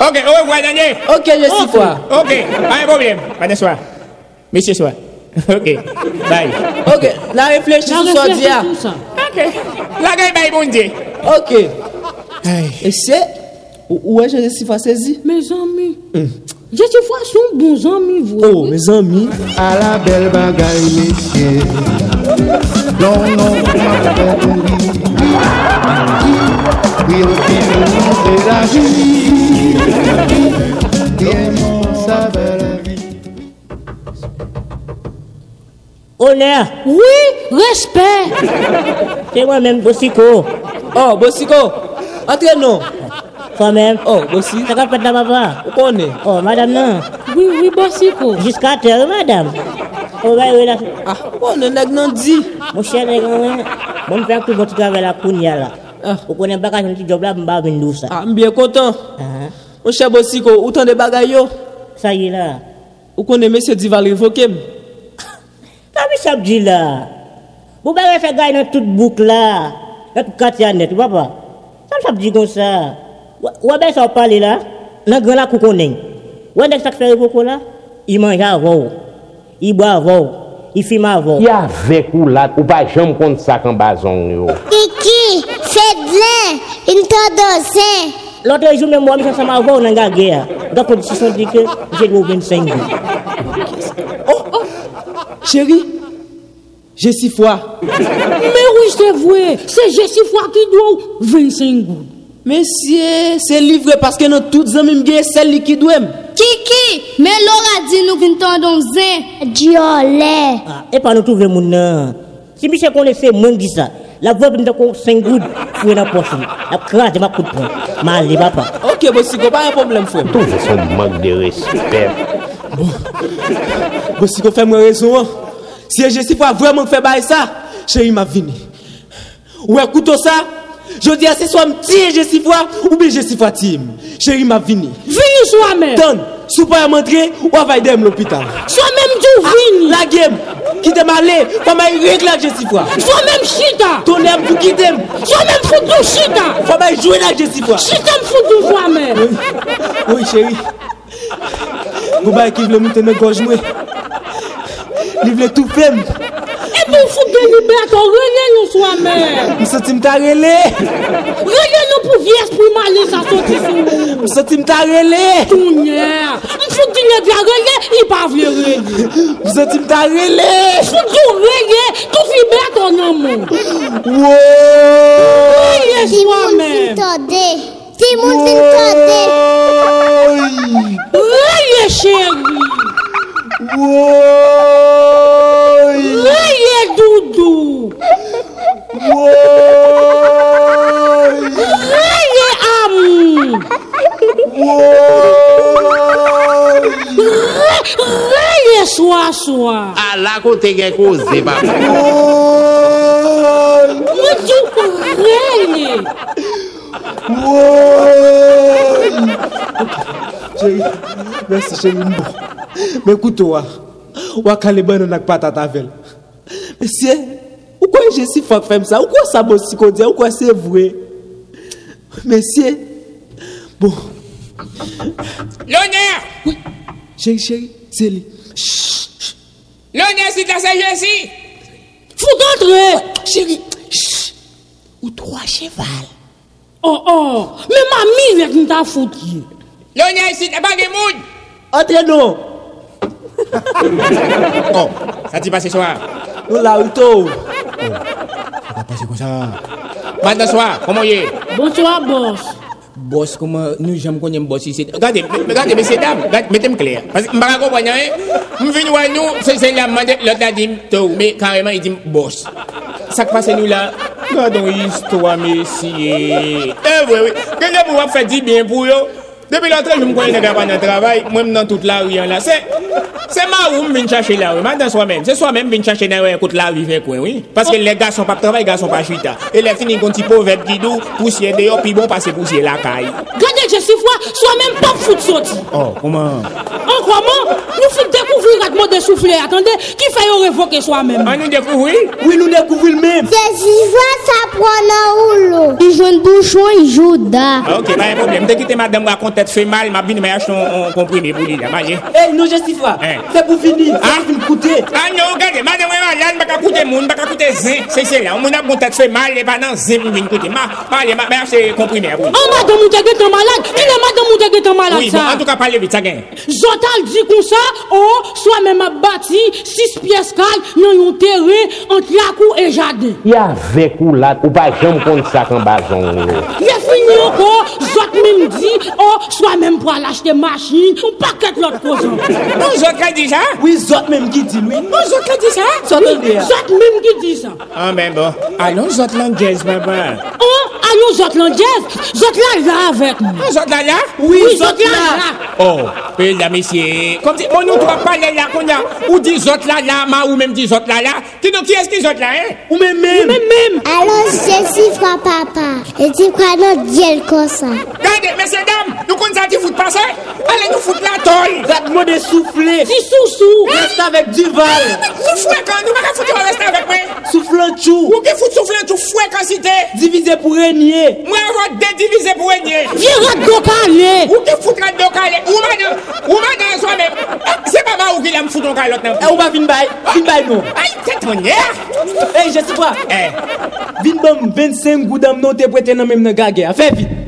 Ok, au revoir, Daniel. Ok, je suis quoi. Ok, pas un problème. Pas de soir. Monsieur soir. Ok, bye. Ok, la réfléchis sur ça, dia. Ok. La gueule by bondye. Ok. Et c'est. Où est-ce que je saisi? Mes amis. Je suis fois son bon ami, vous. Oh, mes amis. À la belle bagaille, messieurs. Non, non, ma belle vie. Oui, au de la vie. Honneur. Oui, respect. C'est moi-même, Bossico. Oh, Bossico. Entraîne-nous. Toi-même. Oh, Bossi. Ça va pas de papa. Où qu'on est? Oh, madame, non. Oui, oui, Bossico. Jusqu'à terre, madame. Oh, bah, oui, là. Ah, on est nèg dit. Mon cher, nèg, ouais. Bon, faire tout votre travail là, Kounia, là. Vous connaissez pas quand petit job là, m'ba venir ça. Ah, bien content. Ah, Mon cher Bossico, où t'en des bagailles yo? Ça y est, là. Où qu'on est monsieur Dival révoqué? Sa mi sap di la? Mou ba refe gay nan tout bouk la, nan tout katya net, wapa? Sa mi sap di kon sa? Wabe sa wapale la, nan gran la kou konen. Wende sak fere koko la, i manja avou, i bo avou, i fima avou. Ya vek ou la, ou pa jom kont sak an bazon yo. Kiki, fedlen, inta dosen. Lote jou men mwa mi san sama avou nan ga geya. Da kondisyon di ke, jè gwo 25 jou. Oh! Chérie, je suis foi. Mais oui, c'est vrai. C'est je suis fois qui doit 25 gouttes. Monsieur, c'est livré parce que nous toutes amis m'gé celle qui doit. Kiki, mais Laura dit nous vin tendons zin. Diolé. Ah, et pas nous trouver mon nom. Si Michel connaissait moins dit ça, la voix de 5 gouttes, dans la poche. La crase, ma coup de poing. Ma les papa. Ok, Bossico, pas un problème, frère. Toujours son manque de respect. Bossico, fais-moi raison. hein. Si je suis pas vraiment fait ça, chérie m'a vini. Ouais, couteau ça. Je dis à ce soit petit je suis ou bien je suis foi team. Chérie m'a vini. Vini soi-même. Donne, sous pas m'entrer ou va dem l'hôpital. Soi-même du vini? La game qui t'a malé, comment il règle je suis foi. Soi-même chita. Ton aime pour qui t'aime? Soi-même foutu chita. Comment jouer là je suis foi. Chita me foutu soi-même. Oui, chérie. Gou bay ki vle mouten nan goj mwen. Li vle tou flem. E pou fou beli beto, rene nou swa men. Mse tim ta rele. Rene nou pou vie espri mali sa soti sou. Mse tim ta rele. Tounye. Mfou dine dja rele, i pa vle rele. Mse tim ta rele. Mfou djou rele, tou fi beto nan moun. Wooo. Rene swa men. tem muito poder. Olha, ai é Dudu. Olha, é Amu. é sua, sua. Alá, que tem que cozer, papai. Muito. Merci chéri mbo. Mais écoute wa, wa kale ban nan ak patat avel. Monsieur, ou quoi je si fok fem ça? Ou quoi ça bon si qu'on dit? Ou quoi c'est vrai? Monsieur, bon, L'honneur chéri chéri, c'est lui. L'honneur, c'est la sagesse ici Faut d'entrer. Chéri, ou trois cheval. Oh, oh, me mami vek nou ta fout ki. Yo nye isi te bagye moun. Ate do. Oh, sa ti pase swa. Nou la ou to. Oh, sa pa pase kon sa. Banda swa, koman ye? Bonswa, bons. Bos koman, nou jam konyen bos isi. Gade, gade, mese dam, gade, metem kler. Mbaka kompanyan, eh. Mvin wanyo, se se la mande, lot la dim to, me kareman yi dim bos. Sak pase nou la, gwa don histwa mesye. E vwe vwe, genye mou wap fè di bien pou yo. Depuis l'entrée, je me connais pas dans le travail, moi, dans toute la rue, là. C'est, c'est ma roue, je viens chercher là, oui. Madame soi-même. C'est soi-même, je viens chercher là, oui, écoute la rue, fait quoi, oui. Parce que les gars sont pas travail, les gars sont pas chuita. Et les filles, ils ont un petit proverbe qui dit, poussière dehors, puis bon, passer poussière la caille. Gade je si fwa, swa men pap fout soti. Oh, comment? An kwa man, nou fout dekouvri ratman de soufle, attendez, ki fay yo revoke swa men. An nou dekouvri? Oui, nous découvrons le même. Jésus ça prend dans ou l'eau. Il joue un bouchon, il joue da. Ah, ok, pas un problème. Dès que madame raconte tête fait mal, ma bine m'a acheté un un comprimé pour lui, là, voyez. Eh, nous justifia. Hein. C'est pour finir. Ah? C'est pour coûter. Ah non, regardez, madame est malade, m'a pas coûter moun, m'a pas coûter zin, c'est c'est là. On a bon tête fait mal, et pas dans zin, m'vin coûter. Ma, ma, ma, m'a acheté comprimé. An madame ou te getan malade, ki le madame ou te getan malade Oui, en tout cas, parlez vite, ça gagne. Zotal di kon sa, oh, swa men ap bati, 6 piyes kal, nan yon tere, ant lakou e jade. Ya vek ou lat, ou pa jom kont sa kan bazon yo. Le fini anko, zot men di, oh, soit même pour aller acheter machine, ou paquet de l'autre poison. Nous autres qui dit ça Oui, autres même qui dit, oui. Nous autres qui dit ça Nous autres même qui dit ça. Ah, mais bon, ah, allons autres langaise, maman. Bon. Oh, ah, allons autres langaise Autres là, là avec nous. Ah, nous autres là, là Oui, oui autres là, là. Oh, et là, messieurs, comme si on nous doit parler là, qu'on a, ou dit autres là, là, ma, ou même dit autres là, là. Qui donc qui est-ce qui autres là, hein Ou même même. Ou même même. Alors, c'est si, frère papa, et tu crois notre Dieu comme ça. Regardez, messieurs, dames, Nou kon sa ti foute pase? Ale nou foute la tol! Gatmo de souffle! Si sou sou! Reste avèk Duval! Soufle kan! Nou maka foute mwen reste avèk mwen! Soufle tchou! Ou ki foute soufle tchou fwe kansite! Divize pou renye! Mwen vot de divize pou renye! Vye rat do kalè! Ou ki foute rat do kalè! Ou manè! Ou manè an so mè! Se pa ma eh, ou ki la m foute an kalot nan! E eh, ou ba vin bay! Vin bay nou! Ay, tè tonyè! E, je si kwa! E! Eh. Vin bom 25 goudan m nou te prete nan mèm nan gage! Fè vit!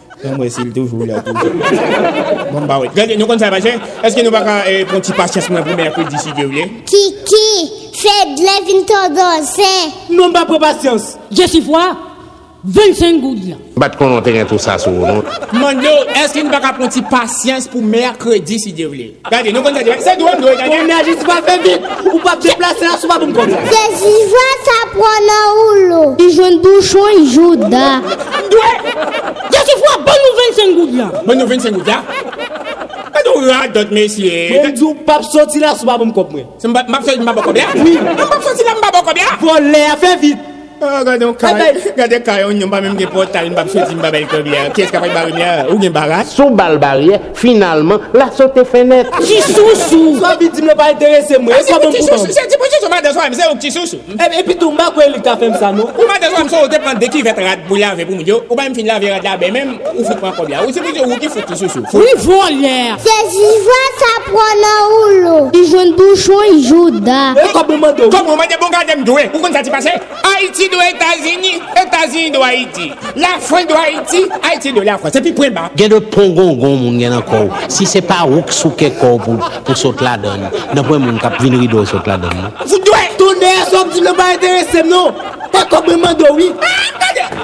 Mwen mwen sil toujou la toujou. Bon ba wè. Gade, nou kon sa vache, eske nou baka eh, pon ti pasyes mwen pou mè akou disi ge ou ye? Kiki, fèd lè vin to do se. Nou mba pou pasyes. Je si fwa. 25 goudi an. Bat konon te gen tout sa sou, non? Mando, eske nou baka pronti pasyans pou merkredi si devle? Gade, nou kon ta diwa, se douan douan, gade. Ou merkredi sou pa fe vip, ou pa deplase la sou pa pou mkon. Se jivwa sa pronan ou lo, i joun bouchon, i joun da. Douan, yase fwa bon nou 25 goudi an. Bon nou 25 goudi an? Gade ou rad dot mesye. Mwen djou pap soti la sou pa pou mkon mwen. Se mbap soti mbap okobya? Oui. Mbap soti la mbap okobya? Vole, fe vip. Oh, gade yon kay, gade kay yon yon ba mèm ge portal, mbap choti mbap el kobliyan. Kyes kapay bari mè, ou gen barat? Sou bal bariye, finalman, la sote fenet. Kisou sou! Swa bitim le pa interese mwen, swa mwen koutan. Se ti pou chisou madè swa mse ou kisou sou? E eh, eh, pi tou mba kwen li ka fem sa nou? Ou madè swa mse ou te pante ki vet rad pou lave pou mdyo, ou ba m fin lave rad la be mèm, ou fout pran kobliyan. Ou se pou chisou ou ki fout kisou sou? Fou volèr! Se jivwa sa pran la ou lo, i joun bouchon, i jouda. E eh, kom mwen mwen de ou? Kom mwen mwen de bon gade mdouè, ou kon sa ti pase? Haiti doit États-Unis, États-Unis doit Haïti. La France doit Haïti, Haïti doit la France. Et puis point bas. Il y a de pongongon moun gen encore. Si c'est pas ouk souke ko pour pour sauter la donne. Dans point e moun k'ap vin rido sauter la donne. Vous devez tourner sauf du le pas intéressé non. Pas comme mando oui.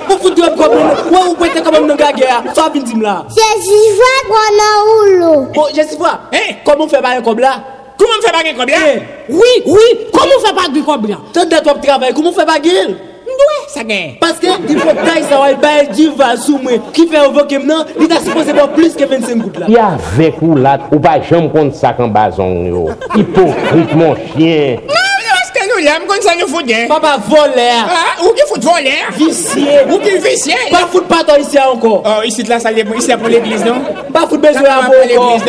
Pou foutu ap komene, wè ou pwete komem nan gage a, so ap vindim la. Se jifwa kwa nan ou lo. Bo, jifwa, komon fè bagen kob la? Komon fè bagen kob la? Oui, oui, komon fè bagen kob la? Tè det wap travay, komon fè bagen el? mdwe sa gen. Paske, di pou kaj sa wal baye diva sou mwen ki fe ovoke mnen, li ta suppose bon plus ke 25 gout la. Ya vek ou lat, ou pa jem kont sa kan bazon yo. Hipokrit mon chien. Nan, nan, aske nou la, m kon sa nou fout gen. Papa voler. Ha, ou ki fout voler. Visye. Ou ki visye. Pa fout paton isi anko. Oh, isi la sa le, isi la pou l'eglise nan. Pa fout bezwe anko.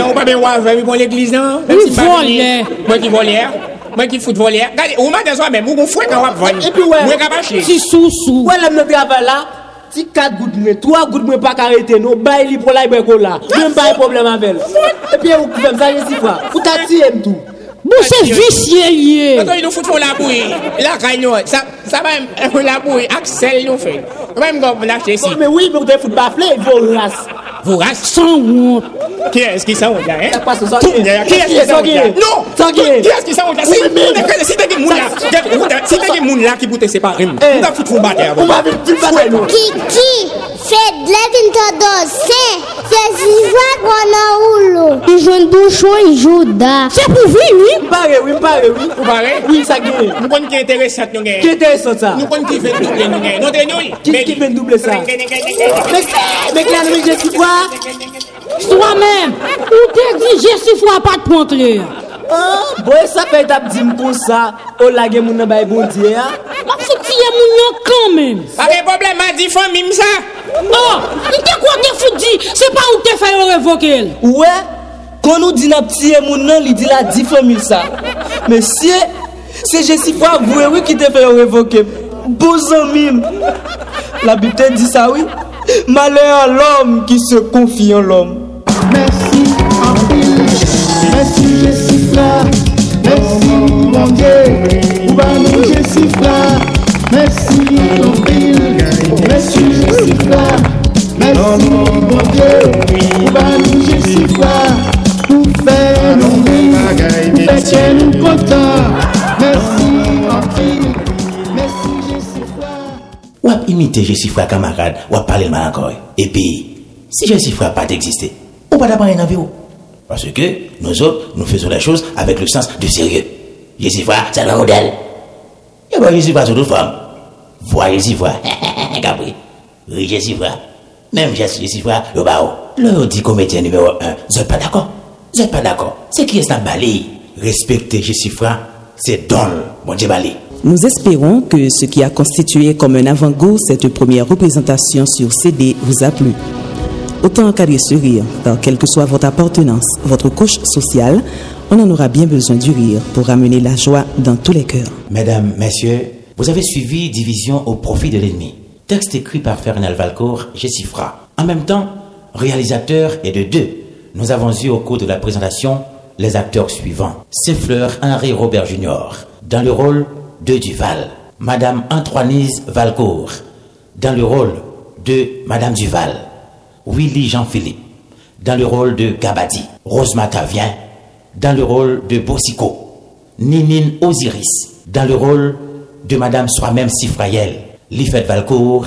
Ou pa ben wave, ou pa ben l'eglise nan. Ou voler. Ou ki voler. Si pas voleur. venir. Moi qui voleur Moi qui fout voleur Regardez, ou m'a dans même ou vous fouet quand on va Et puis ouais Moi capaché Ti sou-sou Wè lèm nan travay la Ti 4 gout mwen, 3 gout mwen pa karete nou Bay li pou la ibe ko la Mwen bay problem avel E pi ou kouvem sa Jesifwa Ou ta ti em tou Bou se visye liye Quand il nous fout pour la bouille, la ça va même, la bouille, Axel nous fait. Même quand on achète ici. Mais oui, mais vous devez foutre baflé, vos Vous race. Sans honte Qui est-ce qui s'en va là, hein? Qui est-ce qui s'en? Non! Qui est-ce qui s'en va là? Si, t'as des moun là, si t'as des moun là qui peut te séparer, on Eh. va foutre. On va tu bataille nous Kiki, Fedle vintan dosen, se zizwa gwa nan oulo. I joun bouchon, i joun da. Se pou vi, oui? Mpare, oui, mpare, oui. Ou pare? Oui, sa gwen. Nou kon ki enteresat nou gen. Ki enteresat sa? Nou kon ki ven double nou gen. Nou ten nou? Ki ven double sa? Mek la nou gen si kwa? Swa men, ou te di je si fwa pat pontre. An, boye sa fè tap di m kon sa, o lage moun nan bay bondye ya. Map se tiye moun yon kan men. Pake problem a di fon mim sa. An, mwen te kwa te fudi, se pa ou te fè yon revoke el. Ouè, kon nou di nap tiye moun nan li di la di fon mim sa. Mesye, se jesi fwa vwe wè ki te fè yon revoke. Bozan mim. La biten di sa wè. Malè an l'om ki se konfi an l'om. Mersi an pil, mersi jesi. la, mersi moun die, ou ba nou jesif la, mersi moun pil, mersi jesif la, mersi moun die, ou ba nou jesif la, pou fè nou vi, pou fè kè nou konta, mersi moun pil, mersi jesif la. Wap imite jesif la kamarad, wap pale l man akoy, epi, si jesif la pa te eksiste, ou pa da pa yon avi ou? Parce que nous autres, nous faisons les choses avec le sens du sérieux. Jesifra, c'est un modèle. Et bien, Jesifra, c'est d'autres femmes. Vois Jesifra, Capri. Oui, Jesifra. Même Jesifra, le bao. Le dit comédien numéro 1, vous n'êtes pas d'accord? Vous n'êtes pas d'accord? C'est qui est ce balai Respecter Jesifra, c'est don, bon Dieu balai. Nous espérons que ce qui a constitué comme un avant-goût cette première représentation sur CD vous a plu. Autant encadrer ce rire, car quelle que soit votre appartenance, votre couche sociale, on en aura bien besoin du rire pour ramener la joie dans tous les cœurs. Mesdames, Messieurs, vous avez suivi Division au profit de l'ennemi. Texte écrit par Fernand Valcourt, Jessifra. En même temps, réalisateur et de deux. Nous avons eu au cours de la présentation les acteurs suivants. Fleur Henri Robert Junior, dans le rôle de Duval. Madame Antoinise Valcourt, dans le rôle de Madame Duval. Willy Jean-Philippe, dans le rôle de Gabadi. Rosemata Vien, dans le rôle de Bossico. Ninine Osiris, dans le rôle de Madame Soi-même Sifraël. Lifette Valcourt,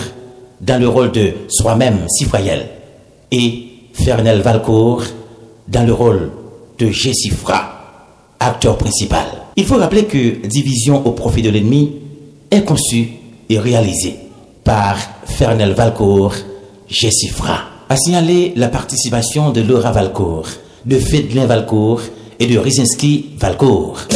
dans le rôle de Soi-même Sifraël. Et Fernel Valcourt, dans le rôle de Jessifra, acteur principal. Il faut rappeler que Division au profit de l'ennemi est conçu et réalisé par Fernel Valcourt, Jessifra. A signaler la participation de Laura Valcourt, de Fedlin Valcourt et de Rizinski Valcourt.